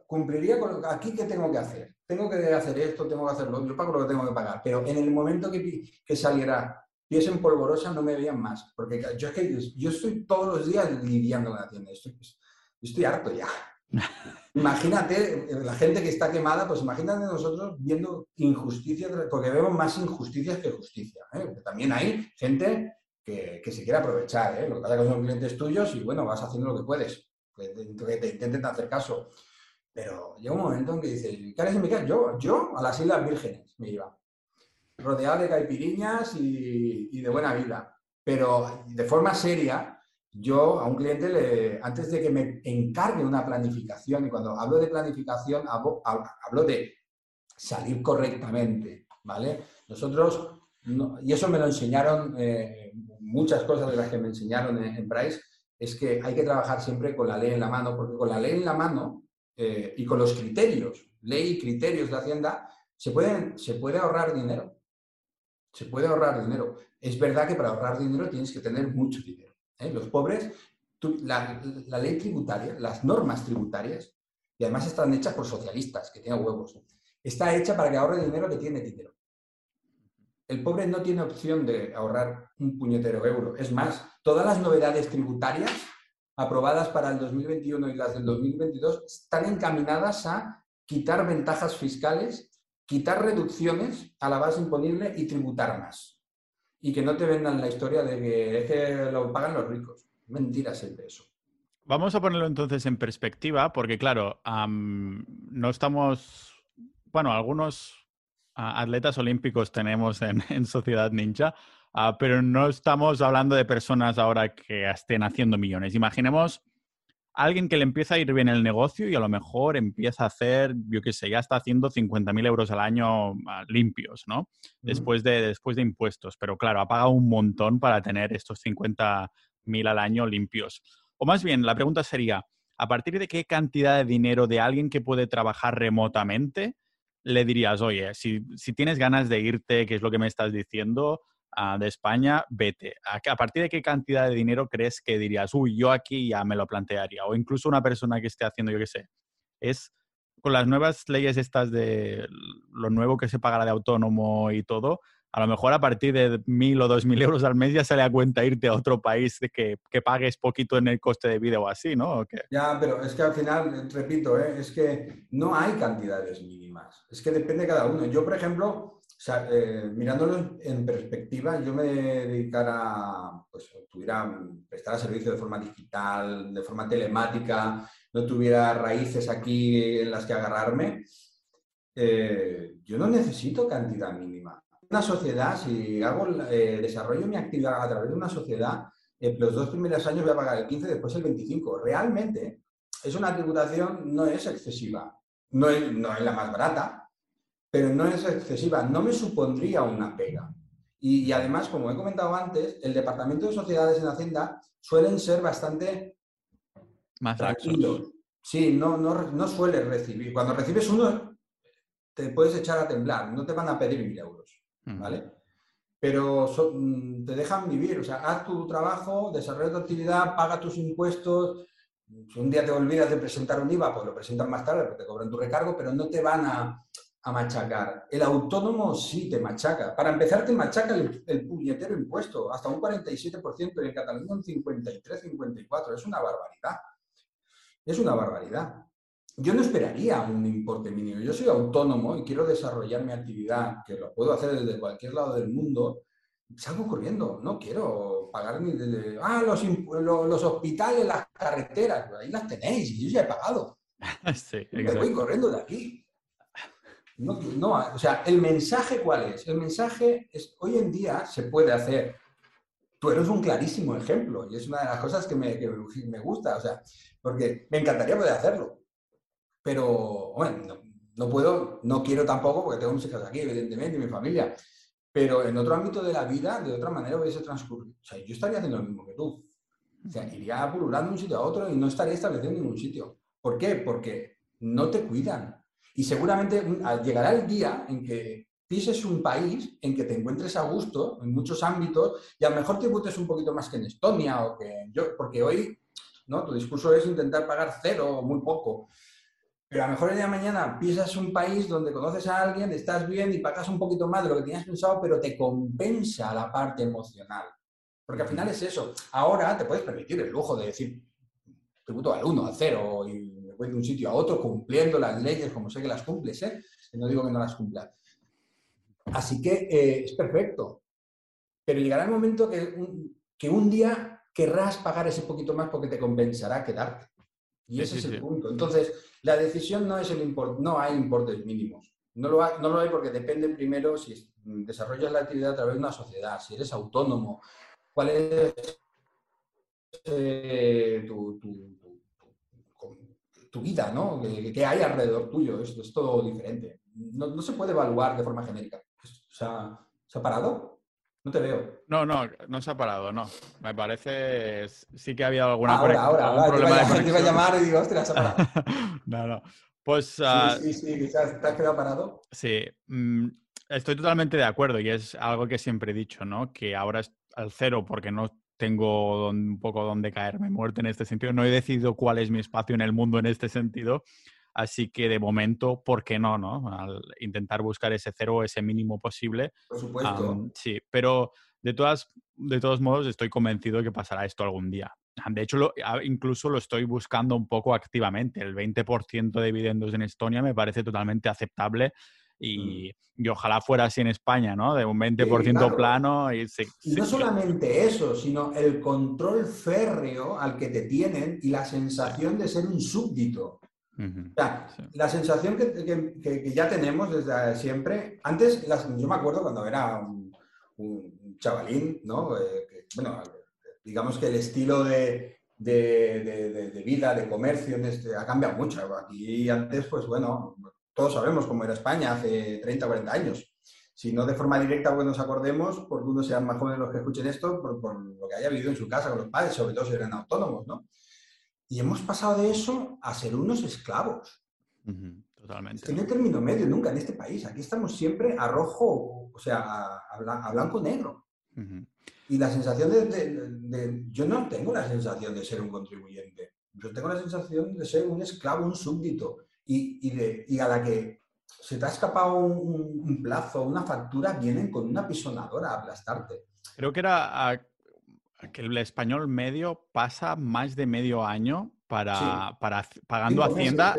cumpliría con lo aquí qué tengo que hacer. Tengo que hacer esto, tengo que hacerlo, yo pago lo que tengo que pagar, pero en el momento que, que saliera pies en polvorosa no me veían más, porque yo, es que yo estoy todos los días lidiando con la tienda, estoy, estoy harto ya. [laughs] Imagínate, la gente que está quemada, pues imagínate nosotros viendo injusticias, porque vemos más injusticias que justicia. ¿eh? También hay gente que, se quiere aprovechar. ¿eh? Lo que pasa es que son clientes tuyos y bueno, vas haciendo lo que puedes, que te, intenten hacer caso. Pero llega un momento en que dices, ¿qué Yo, yo a las Islas Vírgenes me iba, rodeado de caipiriñas y, de buena vida. Pero de forma seria, yo a un cliente, le, antes de que me encargue una planificación, y cuando hablo de planificación, hablo, hablo de salir correctamente, ¿vale? Nosotros y eso me lo enseñaron, eh, muchas cosas de las que me enseñaron en, Price, es que hay que trabajar siempre con la ley en la mano, porque con la ley en la mano eh, y con los criterios, ley y criterios de Hacienda, se, pueden, se puede ahorrar dinero. Se puede ahorrar dinero. Es verdad que para ahorrar dinero tienes que tener mucho dinero. ¿eh? Los pobres, la, la, ley tributaria, las normas tributarias, y además están hechas por socialistas, que tienen huevos, está hecha para que ahorre dinero que tiene dinero. El pobre no tiene opción de ahorrar un puñetero euro. Es más, todas las novedades tributarias aprobadas para el 2021 y las del 2022 están encaminadas a quitar ventajas fiscales, quitar reducciones a la base imponible y tributar más. Y que no te vendan la historia de que, que lo pagan los ricos. Mentira siempre eso. Vamos a ponerlo entonces en perspectiva, porque claro, no estamos, bueno, algunos atletas olímpicos tenemos [laughs] en, Sociedad Ninja, ah, pero no estamos hablando de personas ahora que estén haciendo millones. Imaginemos alguien que le empieza a ir bien el negocio y a lo mejor empieza a hacer, yo qué sé, ya está haciendo 50.000 euros al año ah, limpios, ¿no? Después de, después de impuestos. Pero claro, ha pagado un montón para tener estos 50.000 al año limpios. O más bien, la pregunta sería, ¿a partir de qué cantidad de dinero de alguien que puede trabajar remotamente le dirías, oye, si, tienes ganas de irte, que es lo que me estás diciendo, ah, de España, vete? ¿A, partir de qué cantidad de dinero crees que dirías, uy, yo aquí ya me lo plantearía? O incluso una persona que esté haciendo, yo qué sé, es con las nuevas leyes estas de lo nuevo que se pagará de autónomo y todo, a lo mejor a partir de mil o dos mil euros al mes ya se le da cuenta irte a otro país de que, que, pagues poquito en el coste de vida o así, ¿no? Ya, pero es que al final, repito, ¿eh? es que no hay cantidades mínimas, es que depende de cada uno. Yo, por ejemplo, eh, mirándolo en perspectiva, yo me dedicara, pues tuviera, prestara servicio de forma digital, de forma telemática, no tuviera raíces aquí en las que agarrarme, eh, yo no necesito cantidad mínima una sociedad, si hago, eh, desarrollo mi actividad a través de una sociedad, eh, los dos primeros años voy a pagar el 15, después el 25. Realmente es una tributación, no es excesiva, no es, no es la más barata, pero no es excesiva, no me supondría una pega. Y, además, como he comentado antes, el Departamento de Sociedades en Hacienda suelen ser bastante más tranquilos. Sí, no, no, no suele recibir. Cuando recibes uno, te puedes echar a temblar, no te van a pedir mil euros. ¿Vale? Pero mm, te dejan vivir, o sea, haz tu trabajo, desarrolla tu actividad, paga tus impuestos. Si un día te olvidas de presentar un IVA, pues lo presentan más tarde porque te cobran tu recargo, pero no te van a, machacar. El autónomo sí te machaca. Para empezar, te machaca el, el puñetero impuesto, hasta un 47% y en Cataluña un 53-54%. Es una barbaridad. Es una barbaridad yo no esperaría un importe mínimo. Yo soy autónomo y quiero desarrollar mi actividad, que lo puedo hacer desde cualquier lado del mundo, salgo corriendo. No quiero pagar ni desde... Ah, los, los, hospitales, las carreteras, ahí las tenéis y yo ya he pagado. [laughs] sí, Me voy corriendo de aquí. No, no, o sea, ¿el mensaje cuál es? El mensaje es, hoy en día se puede hacer. Tú eres un clarísimo ejemplo y es una de las cosas que me, que me gusta, o sea, porque me encantaría poder hacerlo pero bueno, no, puedo, no quiero tampoco porque tengo mis hijas aquí, evidentemente, y mi familia, pero en otro ámbito de la vida, de otra manera hubiese transcurrido. O sea, yo estaría haciendo lo mismo que tú. O sea, iría pululando de un sitio a otro y no estaría establecido en ningún sitio. ¿Por qué? Porque no te cuidan. Y seguramente llegará el día en que pises un país en que te encuentres a gusto en muchos ámbitos y a lo mejor te tributes un poquito más que en Estonia o que yo, porque hoy ¿no? tu discurso es intentar pagar cero o muy poco. Pero a lo mejor el día de mañana pisas un país donde conoces a alguien, estás bien y pagas un poquito más de lo que tenías pensado, pero te compensa la parte emocional. Porque al final es eso. Ahora te puedes permitir el lujo de decir tributo al 1, al 0 y me voy de un sitio a otro cumpliendo las leyes como sé que las cumples, ¿eh? No digo que no las cumplas. Así que eh, es perfecto. Pero llegará el momento que que un día querrás pagar ese poquito más porque te compensará quedarte. Y ese es el punto. Entonces, la decisión no es el import, no hay importes mínimos. No lo, hay, no lo hay porque depende primero si desarrollas la actividad a través de una sociedad, si eres autónomo, cuál es eh, tu, vida, ¿no? ¿Qué, hay alrededor tuyo? Esto es todo diferente. No, se puede evaluar de forma genérica. O sea, ¿Se ha parado? No te veo. No, no, no se ha parado, no. Me parece. Sí que había alguna ahora, ahora, algún ahora, problema te, iba, te iba a llamar y digo, ostras, se ha parado. [laughs] no, no. Pues. Sí, uh... sí, sí, ¿te has quedado parado? Sí. Mm, estoy totalmente de acuerdo y es algo que siempre he dicho, ¿no? Que ahora es al cero porque no tengo un poco donde caerme muerto en este sentido. No he decidido cuál es mi espacio en el mundo en este sentido. Así que de momento, ¿por qué no? no? Al intentar buscar ese cero, ese mínimo posible. Por supuesto. sí, pero de, todas, de todos modos estoy convencido de que pasará esto algún día. De hecho, incluso lo estoy buscando un poco activamente. El 20% de dividendos en Estonia me parece totalmente aceptable Mm. Y, ojalá fuera así en España, ¿no? De un 20% plano. Y, no solamente eso, sino el control férreo al que te tienen y la sensación de ser un súbdito. La sensación que, ya tenemos desde siempre, antes, yo me acuerdo cuando era un, chavalín, ¿no? Eh, bueno, digamos que el estilo de, de, vida, de comercio, este, ha cambiado mucho. Aquí antes, pues bueno, todos sabemos cómo era España hace 30 o 40 años. Si no de forma directa, pues nos acordemos, porque uno sean más jóvenes los que escuchen esto, por, lo que haya vivido en su casa con los padres, sobre todo si eran autónomos, ¿no? Y hemos pasado de eso a ser unos esclavos. totalmente. que no hay término medio nunca en este país. Aquí estamos siempre a rojo, o sea, a, blanco-negro. Y la sensación de, Yo no tengo la sensación de ser un contribuyente. Yo tengo la sensación de ser un esclavo, un súbdito y, de, y a la que se te ha escapado un, plazo, una factura, vienen con una pisonadora a aplastarte. Creo que era que el español medio pasa más de medio año para, para pagando Hacienda.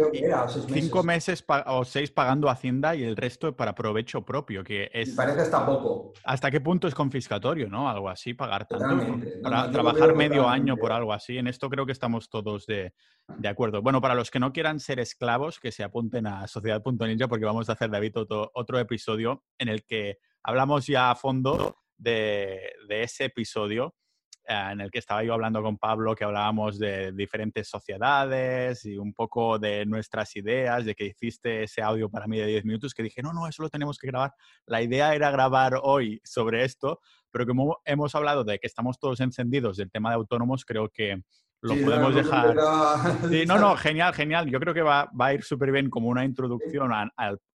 cinco meses o seis pagando Hacienda y el resto para provecho propio, que es... Parece hasta poco. ¿Hasta qué punto es confiscatorio, no? Algo así, pagar tanto. Para trabajar medio año por algo así. En esto creo que estamos todos de, de, acuerdo. Bueno, para los que no quieran ser esclavos, que se apunten a Sociedad.ninja porque vamos a hacer, David, otro, otro episodio en el que hablamos ya a fondo de, de ese episodio en el que estaba yo hablando con Pablo, que hablábamos de diferentes sociedades y un poco de nuestras ideas, de que hiciste ese audio para mí de 10 minutos, que dije, no, no, eso lo tenemos que grabar. La idea era grabar hoy sobre esto, pero como hemos hablado de que estamos todos encendidos del tema de autónomos, creo que lo podemos dejar. no, no, [laughs] genial, genial. Yo creo que va, a ir súper bien como una introducción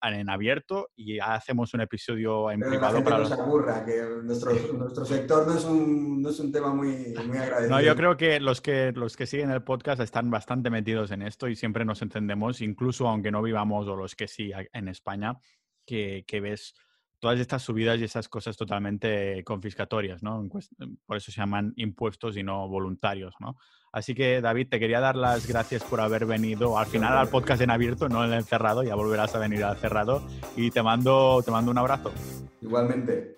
en abierto y hacemos un episodio en privado para los... aburra, que nuestro, sector no es, un, tema muy, muy, agradecido. No, yo creo que los, que los que siguen el podcast están bastante metidos en esto y siempre nos entendemos, incluso aunque no vivamos o los que sí en España, que, que ves todas estas subidas y esas cosas totalmente confiscatorias, ¿no? Por eso se llaman impuestos y no voluntarios, ¿no? Así que, David, te quería dar las gracias por haber venido al final al podcast en abierto, no en el cerrado, ya volverás a venir al cerrado y te mando, te mando un abrazo. Igualmente.